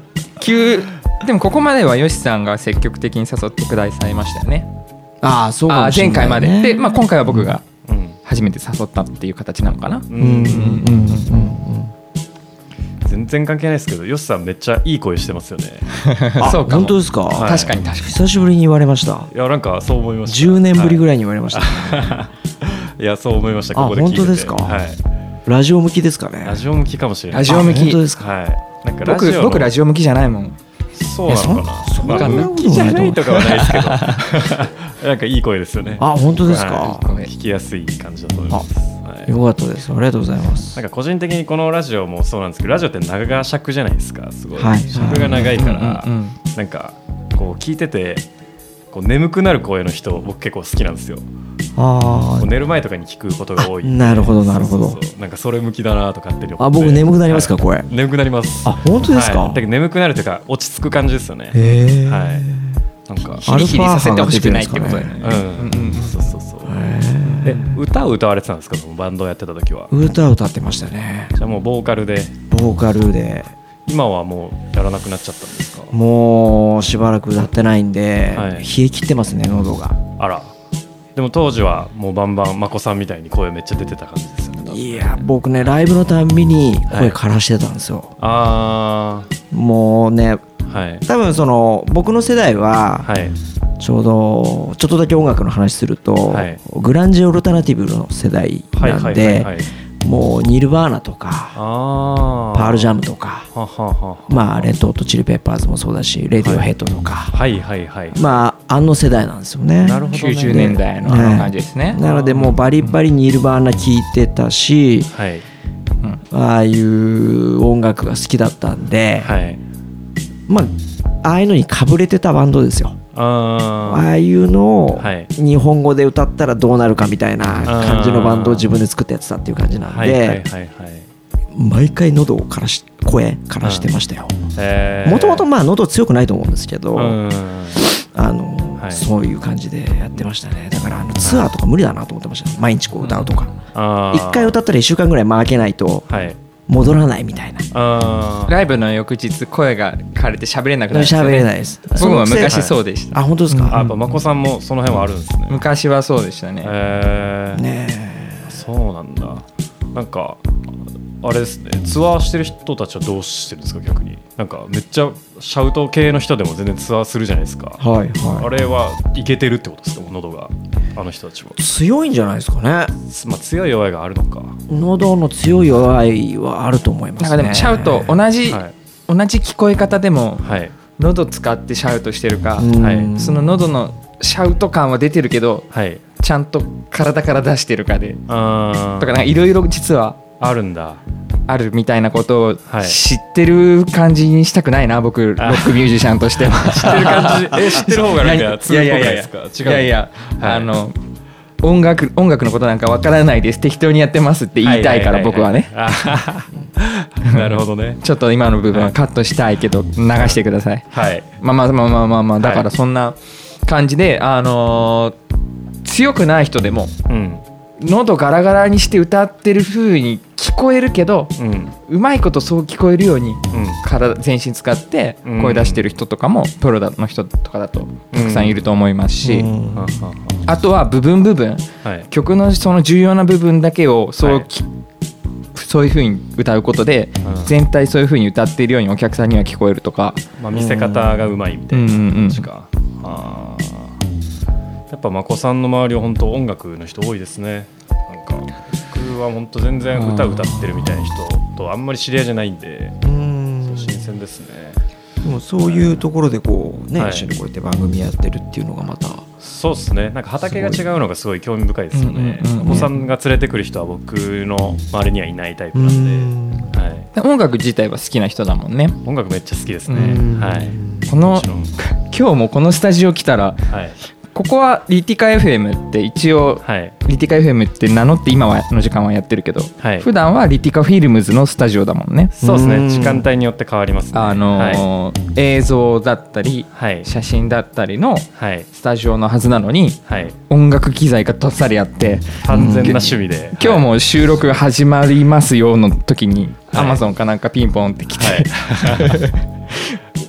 急でもここまではよしさんが積極的に誘ってくださいましたよね。ああそうかあーもしれない、前回まで。ね、で、まあ、今回は僕がうん。初めて誘ったっていう形なのかな、ううんうんうんうん全然関係ないですけどよっさんめっちゃいい声してますよね。あそうかも。本当ですか、はい。確かに確かに。久しぶりに言われました。いやなんかそう思いました。10年ぶりぐらい、に言われました、はい、いやそう思いました。あここで聞いてて。本当ですか？はい。ラジオ向きですかね？ラジオ向きかもしれない。ラジオ向き。あ本当ですか？はい。なんかラジオの僕僕ラジオ向きじゃないもん。そうなのかな？そそん向きじゃないとかはないですけど。な なんかいい声ですよね。あ本当ですか、はい。聞きやすい感じだと思います、はい、よかったです。ありがとうございます。なんか個人的にこのラジオもそうなんですけどラジオって長尺じゃないですかすごい、はい。尺が長いから、うんうんうんなんかこう聞いててこう眠くなる声の人僕結構好きなんですよ。あ寝る前とかに聞くことが多い。あなるほどなるほど。なんかそれ向きだなとかってあ僕眠くなりますかはい。これ眠くなります。あ本当ですか？はい。だけど眠くなるというか落ち着く感じですよね。へえ、はい。なんかヒリヒリさせてほしくないってことだよね。うん、うんうん、そうそうえ歌を歌われてたんですか？バンドをやってた時は。歌を歌ってましたね。じゃあもうボーカルで。ボーカルで。今はもうやらなくなっちゃったんですか？もうしばらく歌ってないんで、はい。冷え切ってますね喉が。あら。でも当時はもうバンバン眞子さんみたいに声めっちゃ出てた感じですよねいや僕ねライブのたんびに声枯らしてたんですよ、あもうねあはい。多分その僕の世代ははいちょうどちょっとだけ音楽の話すると、はい。グランジオルタナティブの世代はいなんでもうニルバーナとかパールジャムムとかはははまあレッド・ホット・チリ・ペッパーズもそうだしレディオヘッドとか、はいはいはい。まああの世代なんですよね。なるほどね。90年代のあの感じですね、なのでもうバリバリニルバーナ聴いてたしはい。ああいう音楽が好きだったんで、はい。まあああいうのにかぶれてたバンドですよあああいうのをはい日本語で歌ったらどうなるかみたいな感じのバンドを自分で作ったやつだっていう感じなんではい毎回喉を枯らし声枯らしてましたよ。えー。もともとまあ喉強くないと思うんですけどうん。あのはい。そういう感じでやってましたね。だからあのツアーとか無理だなと思ってました。毎日こう歌うとか。あー。1回歌ったら1週間ぐらい負けないとはい戻らないみたいな。ライブの翌日声が枯れて喋れなくなる喋ね。れないです。僕も昔そうでした。あ本当ですか、あやっぱまこさんもその辺はあるんですね。昔はそうでしたね。えー。ねそうなんだ。なんかあれですね。ツアーしてる人たちはどうしてるんですか逆に？なんかめっちゃシャウト系の人でも全然ツアーするじゃないですか。えはい。あはれはいけてるってことですか喉があの人たちは、い強いんじゃないですかね。まあ、強い弱いがあるのか。喉の強い弱いはあると思いますね。なんかでもシャウト同じ、はい。同じ聞こえ方でもはい。喉使ってシャウトしてるか、うん。はい。その喉のシャウト感は出てるけどはい。ちゃんと体から出してるかで。あとかなんかいろいろ実はあるんだ。あるみたいなことをはい。知ってる感じにしたくないな僕ロックミュージシャンとしては。知ってる感じ。え知ってる方がなんか通っぽいですか？違ういやいや、はい。あの音楽音楽のことなんかわからないです。適当にやってますって言いたいから僕はね。なるほどね。ちょっと今の部分はカットしたいけど流してください。はい。まあまあまあまあまあまあだかはいらそんな感じであのー強くない人でもうん喉ガラガラにして歌ってる風に聞こえるけどうん。うまいことそう聞こえるようにうん。体全身使ってうん。声出してる人とかもプロの人とかだとたくさんいると思いますし、あとは部分部分ははい。曲のその重要な部分だけをそう,、はい。そういう風に歌うことで、うん。全体そういう風に歌っているようにお客さんには聞こえるとか、まあ、見せ方がうまいみたいなうんうんうん感じか、ぱまこさんの周りは本当音楽の人多いですね。なんか僕は本当全然歌歌ってるみたいな人とあんまり知り合いじゃないんでうん。新鮮ですね。でもそういうところでこうね、はい。一緒にこうやって番組やってるっていうのがまた。そうですね。なんか畑が違うのがすごい興味深いですよね。うんうんうんうん。まこさんが連れてくる人は僕の周りにはいないタイプなんで、はい、で音楽自体は好きな人だもんね。音楽めっちゃ好きですね。うん。はい。この今日もこのスタジオ来たらはいここはリティカ FM って一応はい。リティカ FM って名乗って今はの時間はやってるけど、はい。普段はリティカフィルムズのスタジオだもんね。そうですうん。ね時間帯によって変わりますね。あのー映像だったりはい。写真だったりのはい。スタジオのはずなのにはい。音楽機材がどっさりあって完全な趣味で、今日も収録始まりますよの時にはい。アマゾンかなんかピンポンって来て、はい。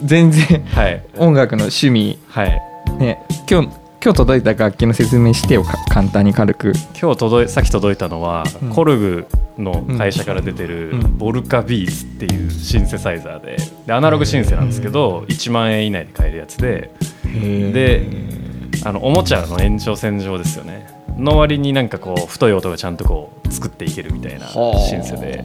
全然はい。音楽の趣味はい。ね今日今日届いた楽器の説明してよか簡単に軽く。今日届いさっき届いたのは、うん。コルグの会社から出てる、うん。ボルカビーツっていうシンセサイザーででアナログシンセなんですけど、1万円以内で買えるやつでであのおもちゃの延長線上ですよね。の割になんかこう太い音がちゃんとこう作っていけるみたいなシンセで。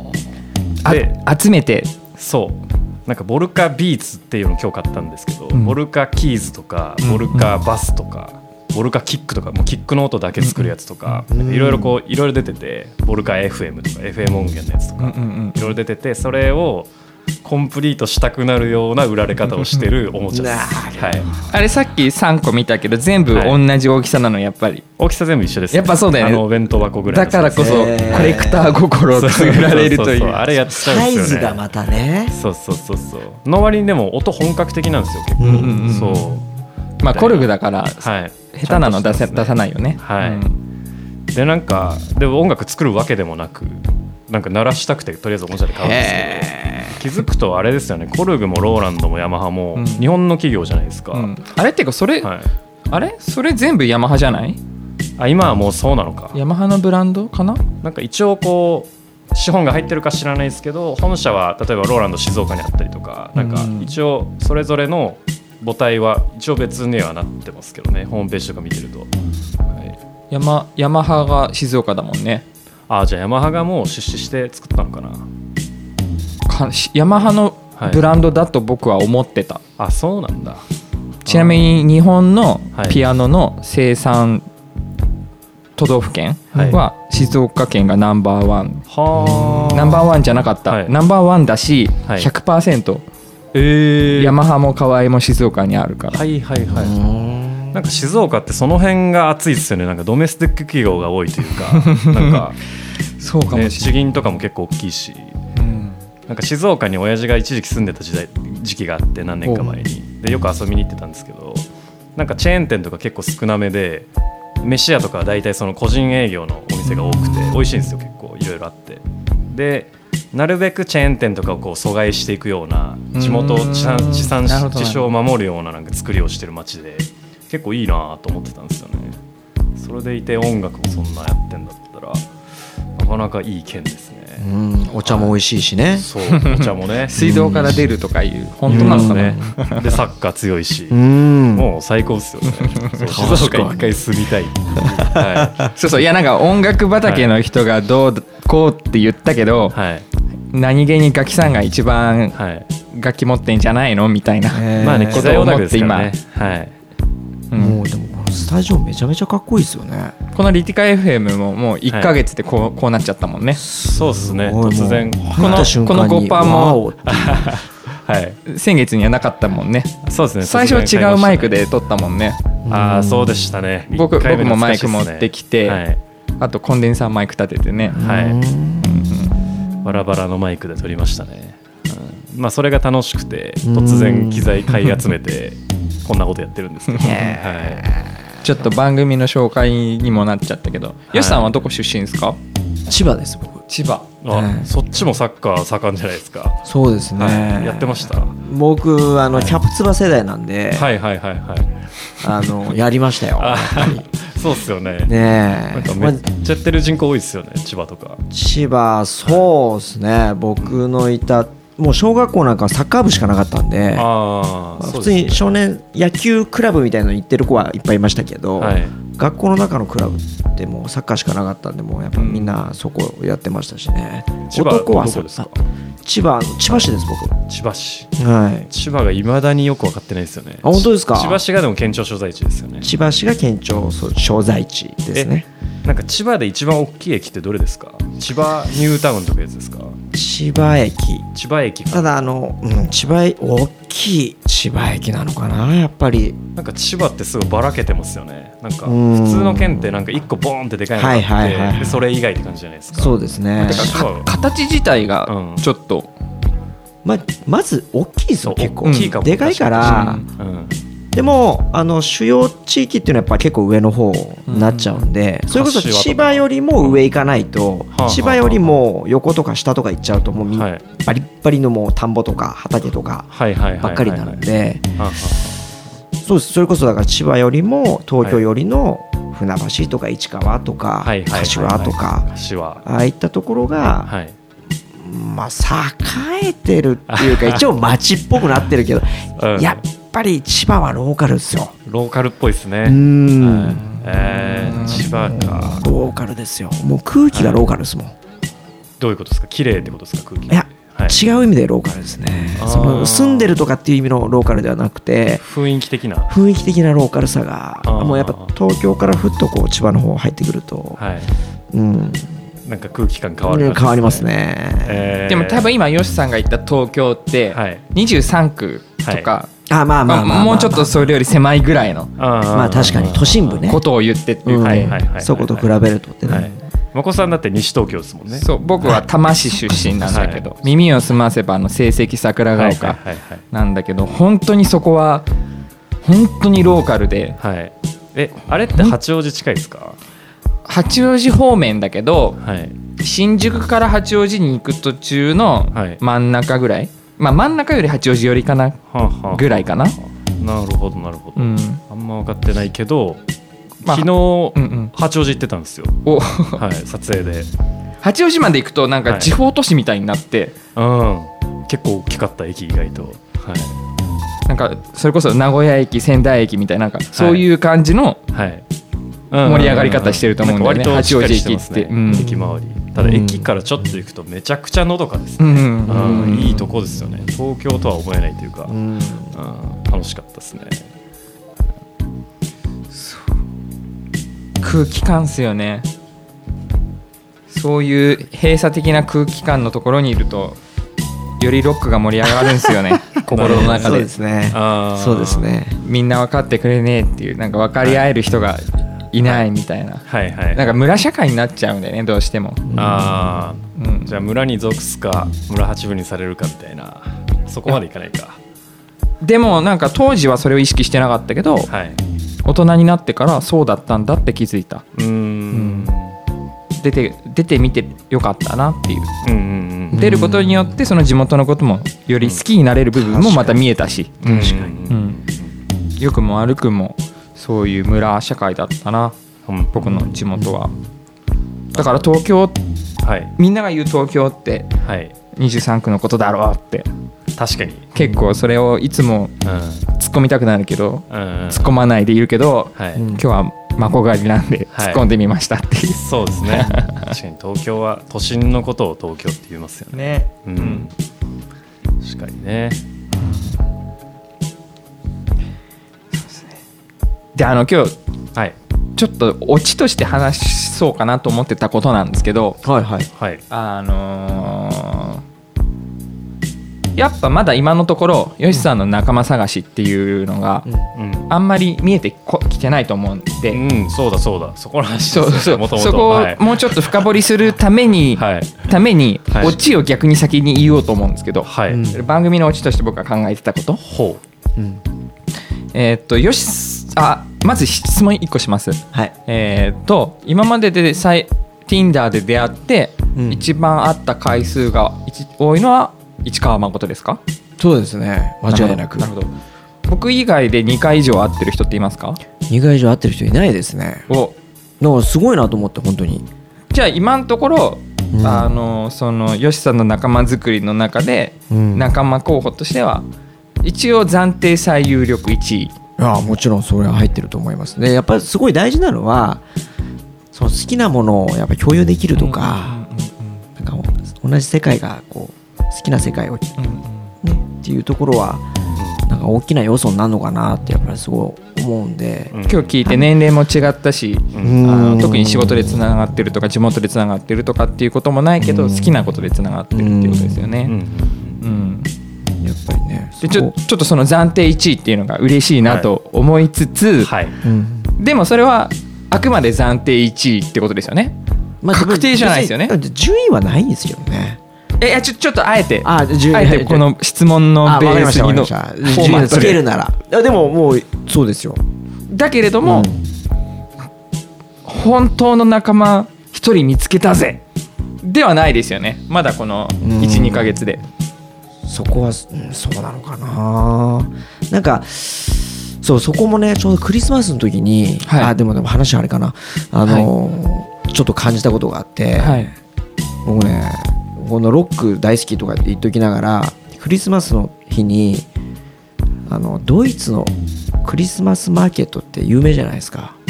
あで集めて。そう。なんかボルカビーツっていうのを今日買ったんですけど、うん。ボルカキーズとかうん。ボルカバスとか、ボルカキックとかもうキックの音だけ作るやつとかいろいろこういろいろ出ててボルカ FM とか FM 音源のやつとか。いろいろ出ててそれをコンプリートしたくなるような売られ方をしてるおもちゃです。はい、あれさっき3個見たけど全部はい。同じ大きさなのやっぱり。大きさ全部一緒です、やっぱそうだよね。あのお弁当箱ぐらいのだからこそコレクター心を作られるといそうそうそうあう。れやっちゃうんサイですよね。ズがまたね。そうそうそうそう。の割にでも音本格的なんですよ結構、うんうんうん。そうまあコルグだからはい。下手なの出せ出さいないよね。はい。うん。でなんかでも音楽作るわけでもなくなんか鳴らしたくてとりあえずおもちゃで買うんですけど気づくとあれですよね。コルグもローランドもヤマハもうん。日本の企業じゃないですか、うん。あれっていうかそれはい、あれ？それ全部ヤマハじゃない？あ今はもうそうなのか。ヤマハのブランドかな？なんか一応こう資本が入ってるか知らないですけど本社は例えばローランド静岡にあったりとかなんかうん。一応それぞれの母体は一応別にはなってますけどねホームページとか見てると、はい、ヤマヤマハが静岡だもんね。あじゃあヤマハがもう出資して作ったのかな。ヤマハのブランドだと僕は思ってた、あそうなんだ。ちなみに日本のはい。ピアノの生産都道府県はい。は静岡県がナンバーワン、はあナンバーワンじゃなかった、はい。ナンバーワンだし、はい。100%えー、ヤマハも河合も静岡にあるから、はいはいはい、うん。なんか静岡ってその辺が熱いですよね。なんかドメスティック企業が多いというか。なんか、そうかね、もしれない、地銀とかも結構大きいし。うん。なんか静岡に親父が一時期住んでた時代時期があって何年か前に。でよく遊びに行ってたんですけどなんかチェーン店とか結構少なめで飯屋とかは大体その個人営業のお店が多くて美味しいんですよ結構。いろいろあって。でなるべくチェーン店とかをこう阻害していくような地元うん地産地産地消を守るようななんか作りをしてる街で結構いいなと思ってたんですよね。それでいて音楽もそんなやってんだったらなかなかいい県ですね。うん。お茶も美味しいしね。そう。お茶もね。水道から出るとかいう本当なのねでサッカー強いし。うん。もう最高ですよね。そう。静岡一回住みたい。はそうそう。いやなんか音楽畑の人がどうこうって言ったけど、い。はい何気にガキさんが一番はい。楽器持ってんじゃないのみたいな、えー。まあね機材音楽ですからねこはい。うん。もうでもこのスタジオめちゃめちゃかっこいいですよね。このリティカ FM ももう1か月でこう,、こうなっちゃったもんね。そうですね。突然。このこの5%もワオってはい。先月にはなかったもんね。そうですね。最初は違うマイクでで撮ったもんね。ああそうでしたね。僕僕もマイク持ってきて、はい。あとコンデンサーマイク立ててね、はい。うんバラバラのマイクで撮りましたね、うん。まあそれが楽しくて突然機材買い集めてこんなことやってるんですけど、はい、ちょっと番組の紹介にもなっちゃったけど、い。よしさんはどこ出身ですか？千葉です僕。千葉。あ、はいそっちもサッカー盛んじゃないですか、そうですね、はい、やってました？は僕あのキャプツバ世代なんで、いはいはいはい。あのやりましたよ。そうっすよね。ねえ、なんかめまあっちゃやってる人口多いですよね千葉とか。千葉そうですね。僕のいたもう小学校なんかはサッカー部しかなかったんでああまあ普通に少年野球クラブみたいなの行ってる子はいっぱいいましたけど、はい。学校の中のクラブってもうサッカーしかなかったんでもうやっぱみんなそこやってましたしね、千葉男はどこです千葉千葉市です僕。千葉市。はい。千葉がいまだによく分かってないですよね。あ本当ですか？千葉市がでも県庁所在地ですよね。千葉市が県庁所所在地ですね。なんか千葉で一番大きい駅ってどれですか？千葉ニュータウンとかいうやつですか？千葉駅。千葉駅たかだあの、うん、千葉駅大きい千葉駅なのかなやっぱり。なんか千葉ってすごいばらけてますよね。なんかうん。普通の県ってなんか一個ボーンってでかいのがあって、はいはいはいはい。でそれ以外って感じじゃないですか。そうですね。形自体がうん。ちょっと、ままず大きいですそうよ結構。大きいかも。でかいから、確うんでもあの主要地域っていうのはやっぱ結構上の方になっちゃうんで、それこそ千葉よりも上行かないと、はあ千葉よりも横とか下とか行っちゃうともうみ、はい。バリッバリのもう田んぼとか畑とかばっかりになるんでそうです。それこそだから千葉よりも東京よりの船橋とか市川とか柏とかあ柏。ああいったところが、はい。まあ栄えてるっていうか 一応町っぽくなってるけど、うん。やっぱり千葉はローカルですよ。ローカルっぽいですね。うーん。はい。えー千葉か。ローカルですよ。もう空気がローカルですもん、どういうことですか？綺麗ってことですか？空気。いやはい、違う意味でローカルですね。その住んでるとかっていう意味のローカルではなくて雰囲気的な。雰囲気的なローカルさがもうやっぱ東京からふっとこう千葉の方入ってくると、はい。うん。なんか空気感変わる感じ変わりますね、えー。でも多分今よしさんが言った東京ってはい。23区とか、あまあまあまあまあ、まあもうちょっとそれより狭いぐらいの。ままあ確かに都心部ね。ことを言ってっていう。うん。か、はいはいはいそこと比べるとってね、はい。まこさんだって西東京ですもんね。そう僕は多摩市出身なんだけど、は耳を澄ませばの成績桜ヶ丘なんだけど本当にそこは本当にローカルで。えあれって八王子近いですか？八王子方面だけどはい。新宿から八王子に行く途中のはい。真ん中ぐらい、まあ真ん中より八王子寄りかなはあはあ。ぐらいかな、なるほどなるほど、うん、あんま分かってないけど、まあ昨日、うんうん。八王子行ってたんですよ。お。はい撮影で。八王子まで行くとなんかはい。地方都市みたいになって、うん。結構大きかった駅意外と。はい。なんかそれこそ名古屋駅仙台駅みたいななんかそういう感じの、はい盛り上がり方してると思うんだよね。八王子駅って。うん。駅周り。ただ駅からちょっと行くとめちゃくちゃのどかですね、いいとこですよね。東京とは思えないというか、楽しかったですね。空気感っすよね。そういう閉鎖的な空気感のところにいるとよりロックが盛り上がるんですよね。心の中そうでですね。そうですね。みんな分かってくれねえっていうなんか分かり合える人がいないみたいな、はいはい。なんか村社会になっちゃうんだよねどうしても、ああうん。じゃあ村に属すか村八分にされるかみたいな。そこまでいかないか。でもなんか当時はそれを意識してなかったけどはい。大人になってからそうだったんだって気づいた。うーん。出て出てみてよかったなっていう。うんうんうんうん。出ることによってその地元のこともより好きになれる部分もまた見えたし、確かうん、良くも悪くもそういう村社会だったな。うん。僕の地元は。だから東京はい。みんなが言う東京ってはい。23区のことだろうって。確かに。結構それをいつもうん。突っ込みたくなるけどうんうん。突っ込まないでいるけどはい、うん今日はマコ狩りなんではい。突っ込んでみましたっていう。そうですね。確かに東京は都心のことを東京って言いますよね。ね。うん、確かにねであの今日はい。ちょっとオチとして話そうかなと思ってたことなんですけどはいはい。はい。あのーやっぱまだ今のところよしさんの仲間探しっていうのがうん。あんまり見えてこきてないと思うんで、うん、そうだそうだ。そこの話そうそうもともとそこはい。をもうちょっと深掘りするために、はい。ためにはい。オチを逆に先に言おうと思うんですけど、はい、うん番組のオチとして僕が考えてたこと。ほう。んえーっとよしあまず質問1個します。はい。えーっと今まででさい Tinder で出会って、うん。一番会った回数が一多いのは市川誠ですか？そうですね。間違いなく。なるほど。僕以外で2回以上会ってる人っていますか？2回以上会ってる人いないですね。お。だからすごいなと思って本当に。じゃあ今のところ、うん。あのそのよしさんの仲間作りの中で、うん。仲間候補としては一応暫定最有力1位いやもちろんそれは入ってると思いますね。やっぱりすごい大事なのはその好きなものをやっぱ共有できるとか、なんか同じ世界がこう好きな世界を、ね、っていうところはなんか大きな要素になるのかなってやっぱりすごい思うんで。今日聞いて年齢も違ったし、うん。あの特に仕事でつながってるとか地元でつながってるとかっていうこともないけどうん。好きなことでつながってるっていうことですよね。うんでちょちょっとその暫定1位っていうのが嬉しいなと思いつつ、はい。うん。でもそれはあくまで暫定1位ってことですよね。まあ確定じゃないですよね。順位はないんですよね。えいやちょちょっとあえて。ああえてこの質問のベースにのフォーマットで。けるなら。あでももうそうですよ。だけれども、うん。本当の仲間一人見つけたぜ。ではないですよね。まだこのうん。12か月で。そこは、うんそうなのかな。なんかそうそこもねちょうどクリスマスの時に、はい。あでもでも話あれかな。あの、ちょっと感じたことがあって、はい。僕ねこのロック大好きとかって言っときながらクリスマスの日にあのドイツのクリスマスマーケットって有名じゃないですか。はい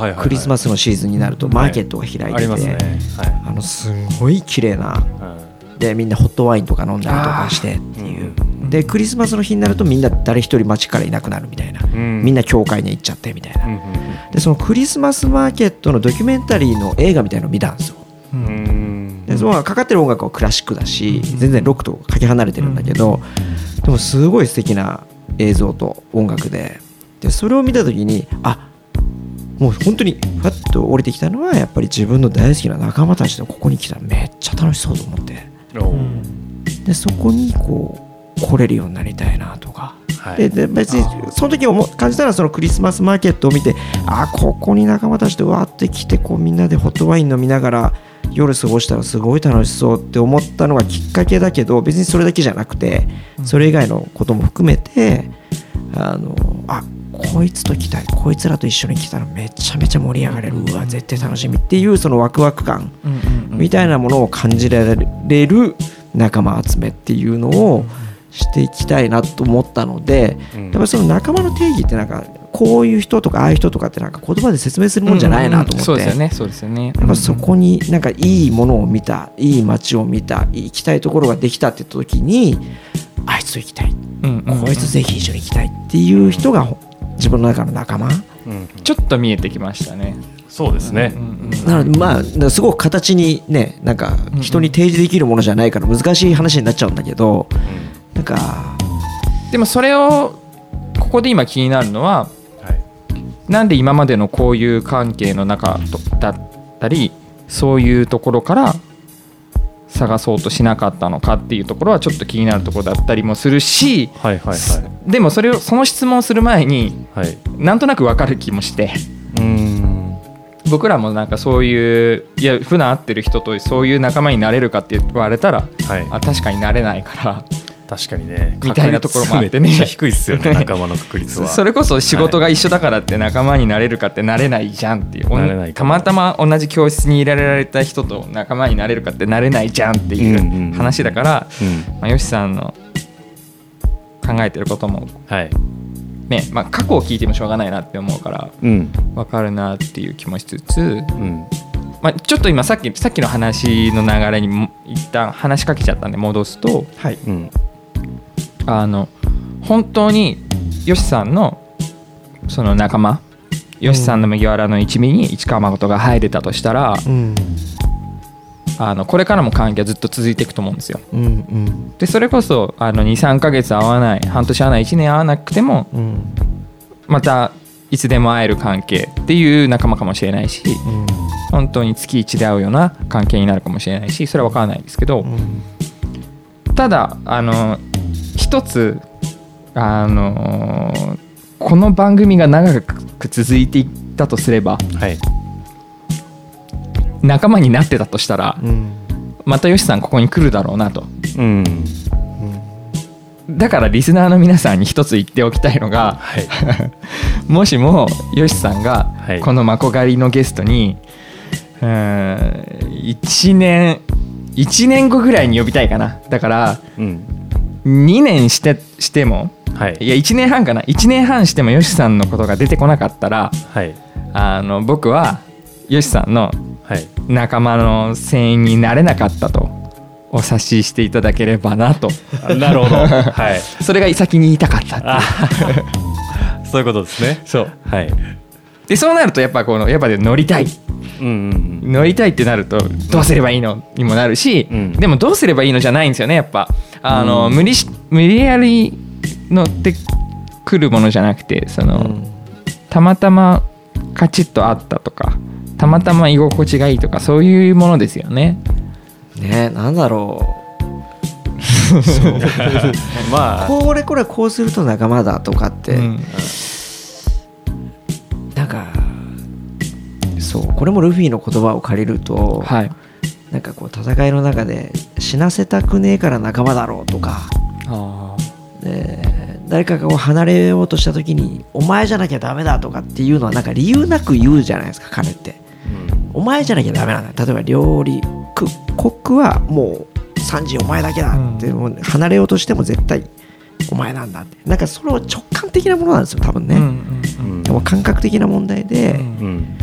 はいはい。クリスマスのシーズンになるとマーケットが開いてて、はい。あのすごい綺麗なうんでみんなホットワインとか飲んだりとかしてっていう。でクリスマスの日になるとみんな誰一人街からいなくなるみたいな。うん。みんな教会に行っちゃってみたいな。うんでそのクリスマスマーケットのドキュメンタリーの映画みたいなのを見たんですよ。でそのかかってる音楽はクラシックだし全然ロックとかけ離れてるんだけどでもすごい素敵な映像と音楽で。でそれを見た時にあもう本当にふわっと降りてきたのはやっぱり自分の大好きな仲間たちとここに来た。らめっちゃ楽しそうと思ってでそこにこう来れるようになりたいなとか。はい。でで別にその時思う感じたのはそのクリスマスマーケットを見てあここに仲間たちとわーって来てこうみんなでホットワイン飲みながら夜過ごしたらすごい楽しそうって思ったのがきっかけだけど別にそれだけじゃなくてそれ以外のことも含めてあのあこいつと来たい。こいつらと一緒に来たらめちゃめちゃ盛り上がれる。うわ絶対楽しみっていうそのワクワク感みたいなものを感じられる仲間集めっていうのをしていきたいなと思ったのでうん。やっぱりその仲間の定義ってなんかこういう人とかああいう人とかってなんか言葉で説明するもんじゃないなと思って、そうですよね。そうですよね。やっぱそこになんかいいものを見たいい街を見た行きたいところができたって言った時にあいつと行きたい。うんうんこいつぜひ一緒に行きたいっていう人が自分の中の仲間？うんちょっと見えてきましたね。そうですね。うんうんなのでまあだからすごく形にねなんか人に提示できるものじゃないから難しい話になっちゃうんだけどなんかでもそれをここで今気になるのははい。なんで今までの交友関係の中とだったりそういうところから探そうとしなかったのかっていうところはちょっと気になるところだったりもするし、はいはいはでもそれをその質問をする前にいはい。なんとなく分かる気もして。うん。僕らもなんかそういういや普段会ってる人とそういう仲間になれるかって言われたらはい。あ確かになれないから確かにね。みたいなところもあってね。低いっすよねね 仲間の確率は。それこそ仕事が一緒だからって仲間になれるかってなれないじゃんっていう、なれないかたまたま同じ教室に入れられた人と仲間になれるかってなれないじゃんっていんう話だから、うん。まあ、よしさんの考えてることもはい。ね、まあ、過去を聞いてもしょうがないなって思うからうん。分かるなっていう気もしつつ、うん。まあ、ちょっと今さっきさっきの話の流れにも一旦話しかけちゃったんで戻すとはい。うんあの本当によしさんのその仲間よしさんの麦わらの一味に市川誠が入れたとしたら、うん。あのこれからも関係はずっと続いていくと思うんですよ。うんうん。でそれこそ23ヶ月会わない半年会わない1年会わなくてもうん。またいつでも会える関係っていう仲間かもしれないしうん。本当に月1で会うような関係になるかもしれないしそれは分からないんですけどうんただあの一つあのこの番組が長く続いていったとすればはい。仲間になってたとしたらうん。またよしさんここに来るだろうなと。うん。だからリスナーの皆さんに一つ言っておきたいのがはい。もしもよしさんがはい。このまこ狩りのゲストに、うーん1年1年後ぐらいに呼びたいかな。だからうん。2年してしてもはい。いや1年半かな。1年半してもよしさんのことが出てこなかったらはい。あの僕はよしさんのはい。仲間の船員になれなかったとお察ししていただければなと。あ なるほど。はい。それが先に言いたかったそういうことですね。そう。はいでそうなるとやっぱこのやっぱで乗りたい。うんうん乗りたいってなるとどうすればいいの？にもなるし、うん。でもどうすればいいのじゃないんですよねやっぱ。あの、うん。無理し無理やり乗ってくるものじゃなくてその、たまたまカチッとあったとかたまたま居心地がいいとかそういうものですよね。ねなんだろ まあうこれこれこうすると仲間だとかって、うんそうこれもルフィの言葉を借りると、はい、なんかこう戦いの中で死なせたくねえから仲間だろうとかあで誰かが離れようとした時にお前じゃなきゃダメだとかっていうのはなんか理由なく言うじゃないですか彼って。お前じゃなきゃダメなんだ。例えば料理クコックはもう3時お前だけだって、うん。もう離れようとしても絶対お前なんだって。なんかそれは直感的なものなんですよ多分ね、うんうんうん。でも感覚的な問題で、うんうん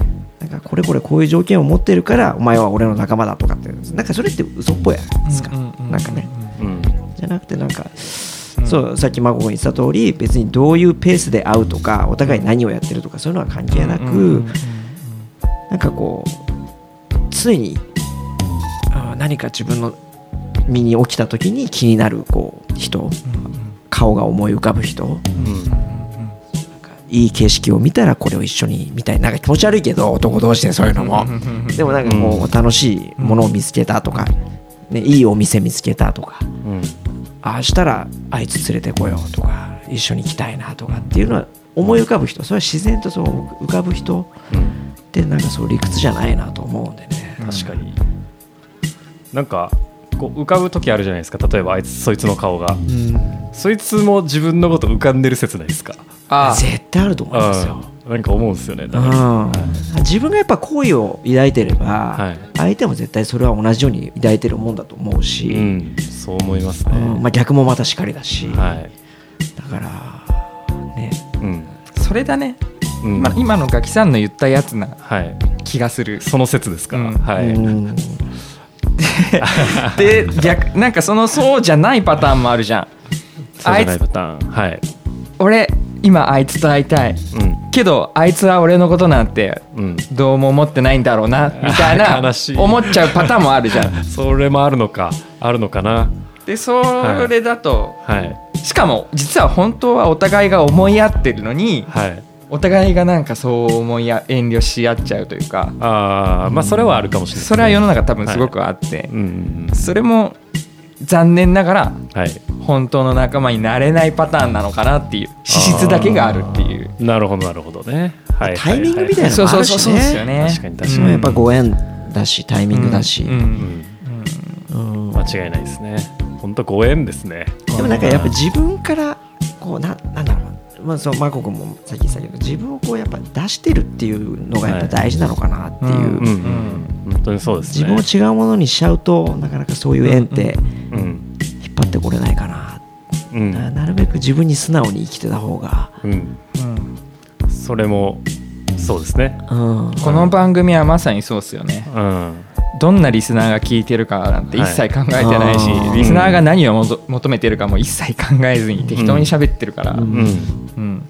なんかこれこれこういう条件を持ってるからお前は俺の仲間だとかってなんかそれって嘘っぽいじゃないですか、うんうん。なんかね。うん。じゃなくてなんか、そうさっき孫が言ってた通り別にどういうペースで会うとかお互い何をやってるとかそういうのは関係なく、うんうんうんなんかこう常にあー何か自分の身に起きた時に気になるこう人。顔が思い浮かぶ人。なん。かいい景色を見たらこれを一緒にみたい。ななんか気持ち悪いけど男同士でそういうのも。でもなんかこう楽しいものを見つけたとか、ね、いいお店見つけたとか。うん。ああしたらあいつ連れてこようとか一緒に行きたいなとかっていうのは思い浮かぶ人。それは自然とそう浮かぶ人。うん。ってなんかそう理屈じゃないなと思うんでね。確かに。なんかこう浮かぶ時あるじゃないですか。例えばあいつそいつの顔が。そいつも自分のこと浮かんでる説ないですか。ああ。絶対あると思いますよ。うん。なんか思うんですよねだうからん自分がやっぱ好意を抱いてれば、はい。相手も絶対それは同じように抱いてるもんだと思うし、うん。そう思いますね。うん。まあ、逆もまたしかりだし、はい。だからね。うん。それだね、うん。まあ、今のガキさんの言ったやつなはい。気がする。その説ですかうん。はい。うんで逆なんかそのそうじゃないパターンもあるじゃん。そうじゃないパターン。はい。俺今あいつと会いたい。うん。けどあいつは俺のことなんてうん。どうも思ってないんだろうなみたいな 悲しい。思っちゃうパターンもあるじゃん。それもあるのか。あるのかな。でそれだと、はい。しかも実は本当はお互いが思い合ってるのにはいお互いがなんかそう思いや遠慮し合っちゃうというか。ああまあそれはあるかもしれないね。それは世の中多分すごくあって、うんうんそれも残念ながらうんはい。本当の仲間になれないパターンなのかなっていう資質だけがあるっていう。なるほどなるほどね。はいタイミングみたいなのそうもあるしそうそうそうですよね。ね確かに確かに。やっぱご縁だしタイミングだし、うん。うん。うん。間違いないですね。本当ご縁ですね。でもなんかやっぱ自分からこうななんだろうまあそうマコ君もさっき言ってたけど自分をこうやっぱ出してるっていうのがやっぱ大事なのかなっていう、うんうんうん本当にそうですね。自分を違うものにしちゃうとなかなかそういう縁ってうん引っ張ってこれないかな、うん。ななるべく自分に素直に生きてた方が、うん。うん。それもそうですね。うん、この番組はまさにそうですよね。うんどんなリスナーが聞いてるかなんて一切考えてないし、はいリスナーが何を求めてるかも一切考えずに適当に喋ってるから、うん。うん。うん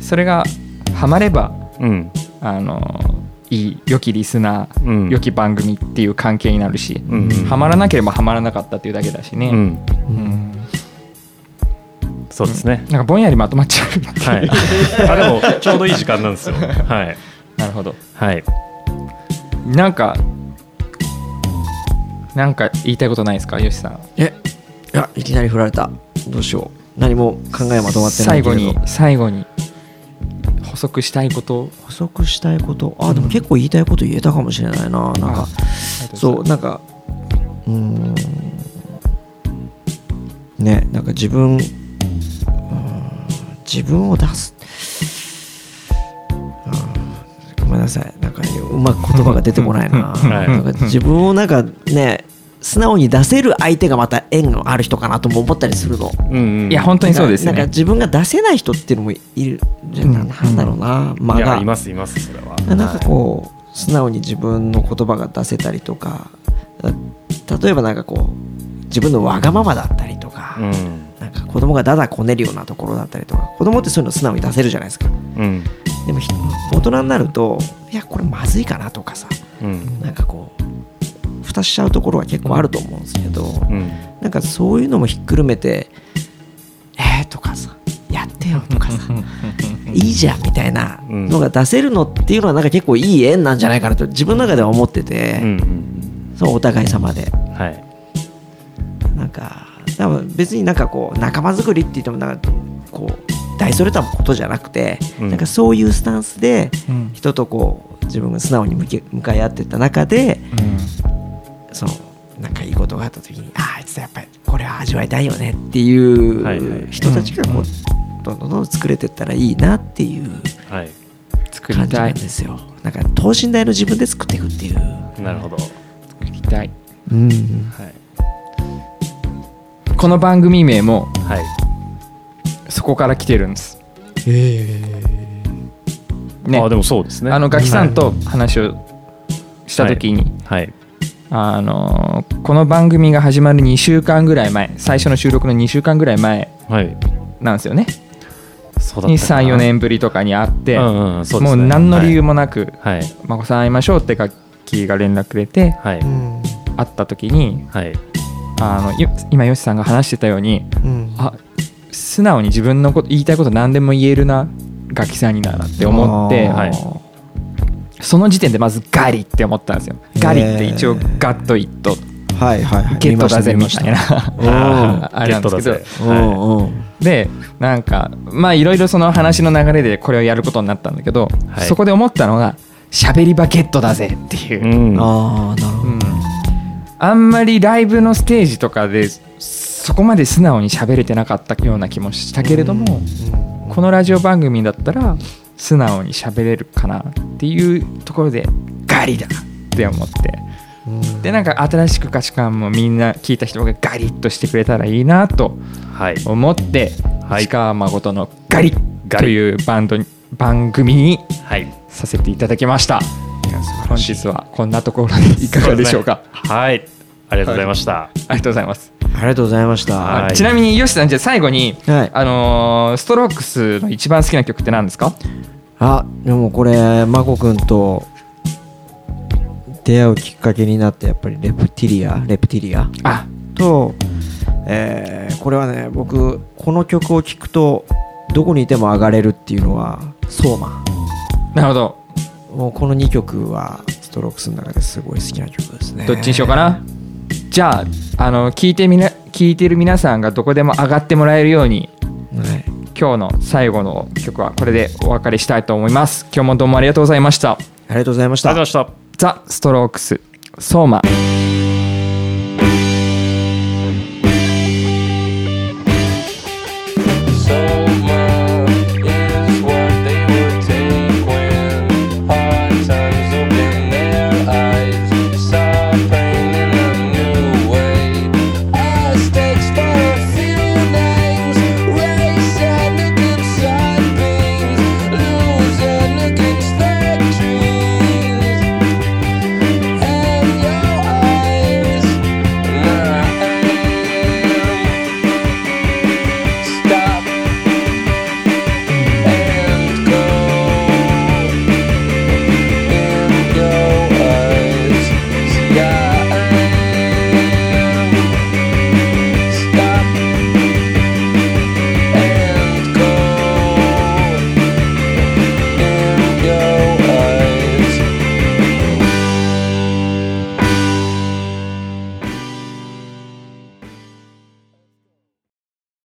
それがハマればうん。あのいい良きリスナー、うん。良き番組っていう関係になるし、うん。ハマらなければハマらなかったっていうだけだしね、うん。うん。そうですね。なんかぼんやりまとまっちゃうはい。あでもちょうどいい時間なんですよ。はい。なるほど。はい。なんかなんか言いたいことないですかよしさん。えいやいきなり振られた。どうしよう。何も考えまとまってないけれど。最後に最後に補足したいこと。補足したいこと？あでも結構言いたいこと言えたかもしれないな。なんかそうなんかうーん。ねなんか自分自分を出すめんなさい。なんかうまく言葉が出てこないな。はい。なんか自分をなんかね素直に出せる相手がまた縁のある人かなとも思ったりするの。うんうん。いや本当にそうですなんかね自分が出せない人っていうのもいるじゃななんだろうな。間がいやいますいますそれは。なんかこう素直に自分の言葉が出せたりとかた例えばなんかこう自分のわがままだったりとか、うんなんか子供がだだこねるようなところだったりとか子供ってそういうの素直に出せるじゃないですか。うん。でもひ大人になるといやこれまずいかなとかさうん。なんかこう蓋しちゃうところは結構あると思うんですけど、うん。なんかそういうのもひっくるめてえーとかさやってよとかさ いいじゃんみたいなのが出せるのっていうのはなんか結構いい縁なんじゃないかなと自分の中では思ってて、うんうん。そうお互い様で。はい。なんか多分別になんかこう仲間作りって言ってもなんかこう大それたことじゃなくて、うん。なんかそういうスタンスでうん。人とこう自分が素直に向き向かい合ってった中でそのなんかいいことがあった時にあああいつやっぱりこれは味わいたいよねっていう人たちがこうどんどんどん作れてったらいいなっていう感じなんですよ。なんか等身大の自分で作っていくっていう、なるほど。作りたい。うん、はいこの番組名もはい。そこから来てるんです。ね。あでもそうですね。あのガキさんと話をした時に、はい。あのこの番組が始まる2週間ぐらい前最初の収録の2週間ぐらい前はい。なんですよね。そうだったかな。234年ぶりとかに会って、うんうんそうね。もう何の理由もなくはい「孫さん会いましょう」ってガッキーが連絡くれてはい。うん。会った時にはいあのよ今よしさんが話してたようにうん。あ素直に自分のこと言いたいこと何でも言えるなガキさんにならって思って、はい。その時点でまずガリって思ったんですよ。ガリって一応ガッとイットはいはいはい。ゲットだぜみたいな。うん あれなんですけど。はうんでなんかまあいろいろその話の流れでこれをやることになったんだけど、はい。そこで思ったのが喋り場ゲットだぜっていう、いうん。ああなるほど。うんあんまりライブのステージとかでそこまで素直に喋れてなかったような気もしたけれども、このラジオ番組だったら素直に喋れるかなっていうところでガリだって思って。うん。でなんか新しく価値観もみんな聞いた人がガリッとしてくれたらいいなとはい。思って、はい。石川誠のガリというバンドに番組にはい。させていただきました。本日はこんなところでいかがでしょうか？そですね。はいありがとうございました。ありがとうございます、ありがとうございました。はい。あちなみによしさんじゃあ最後に、はい。あのーストロークスの一番好きな曲って何ですか？あでもこれマコ君と出会うきっかけになってやっぱりレプティリアレプティリアあ。と、えーこれはね僕この曲を聴くとどこにいても上がれるっていうのはソーマなるほど。ンもうこの2曲はストロークスの中ですごい好きな曲ですね。どっちにしようかな？じゃああの聞いてみな聞いてる皆さんがどこでも上がってもらえるようにはい。今日の最後の曲はこれでお別れしたいと思います。今日もどうもありがとうございました。ありがとうございました。ありがとうございました。ザ・ストロークス相馬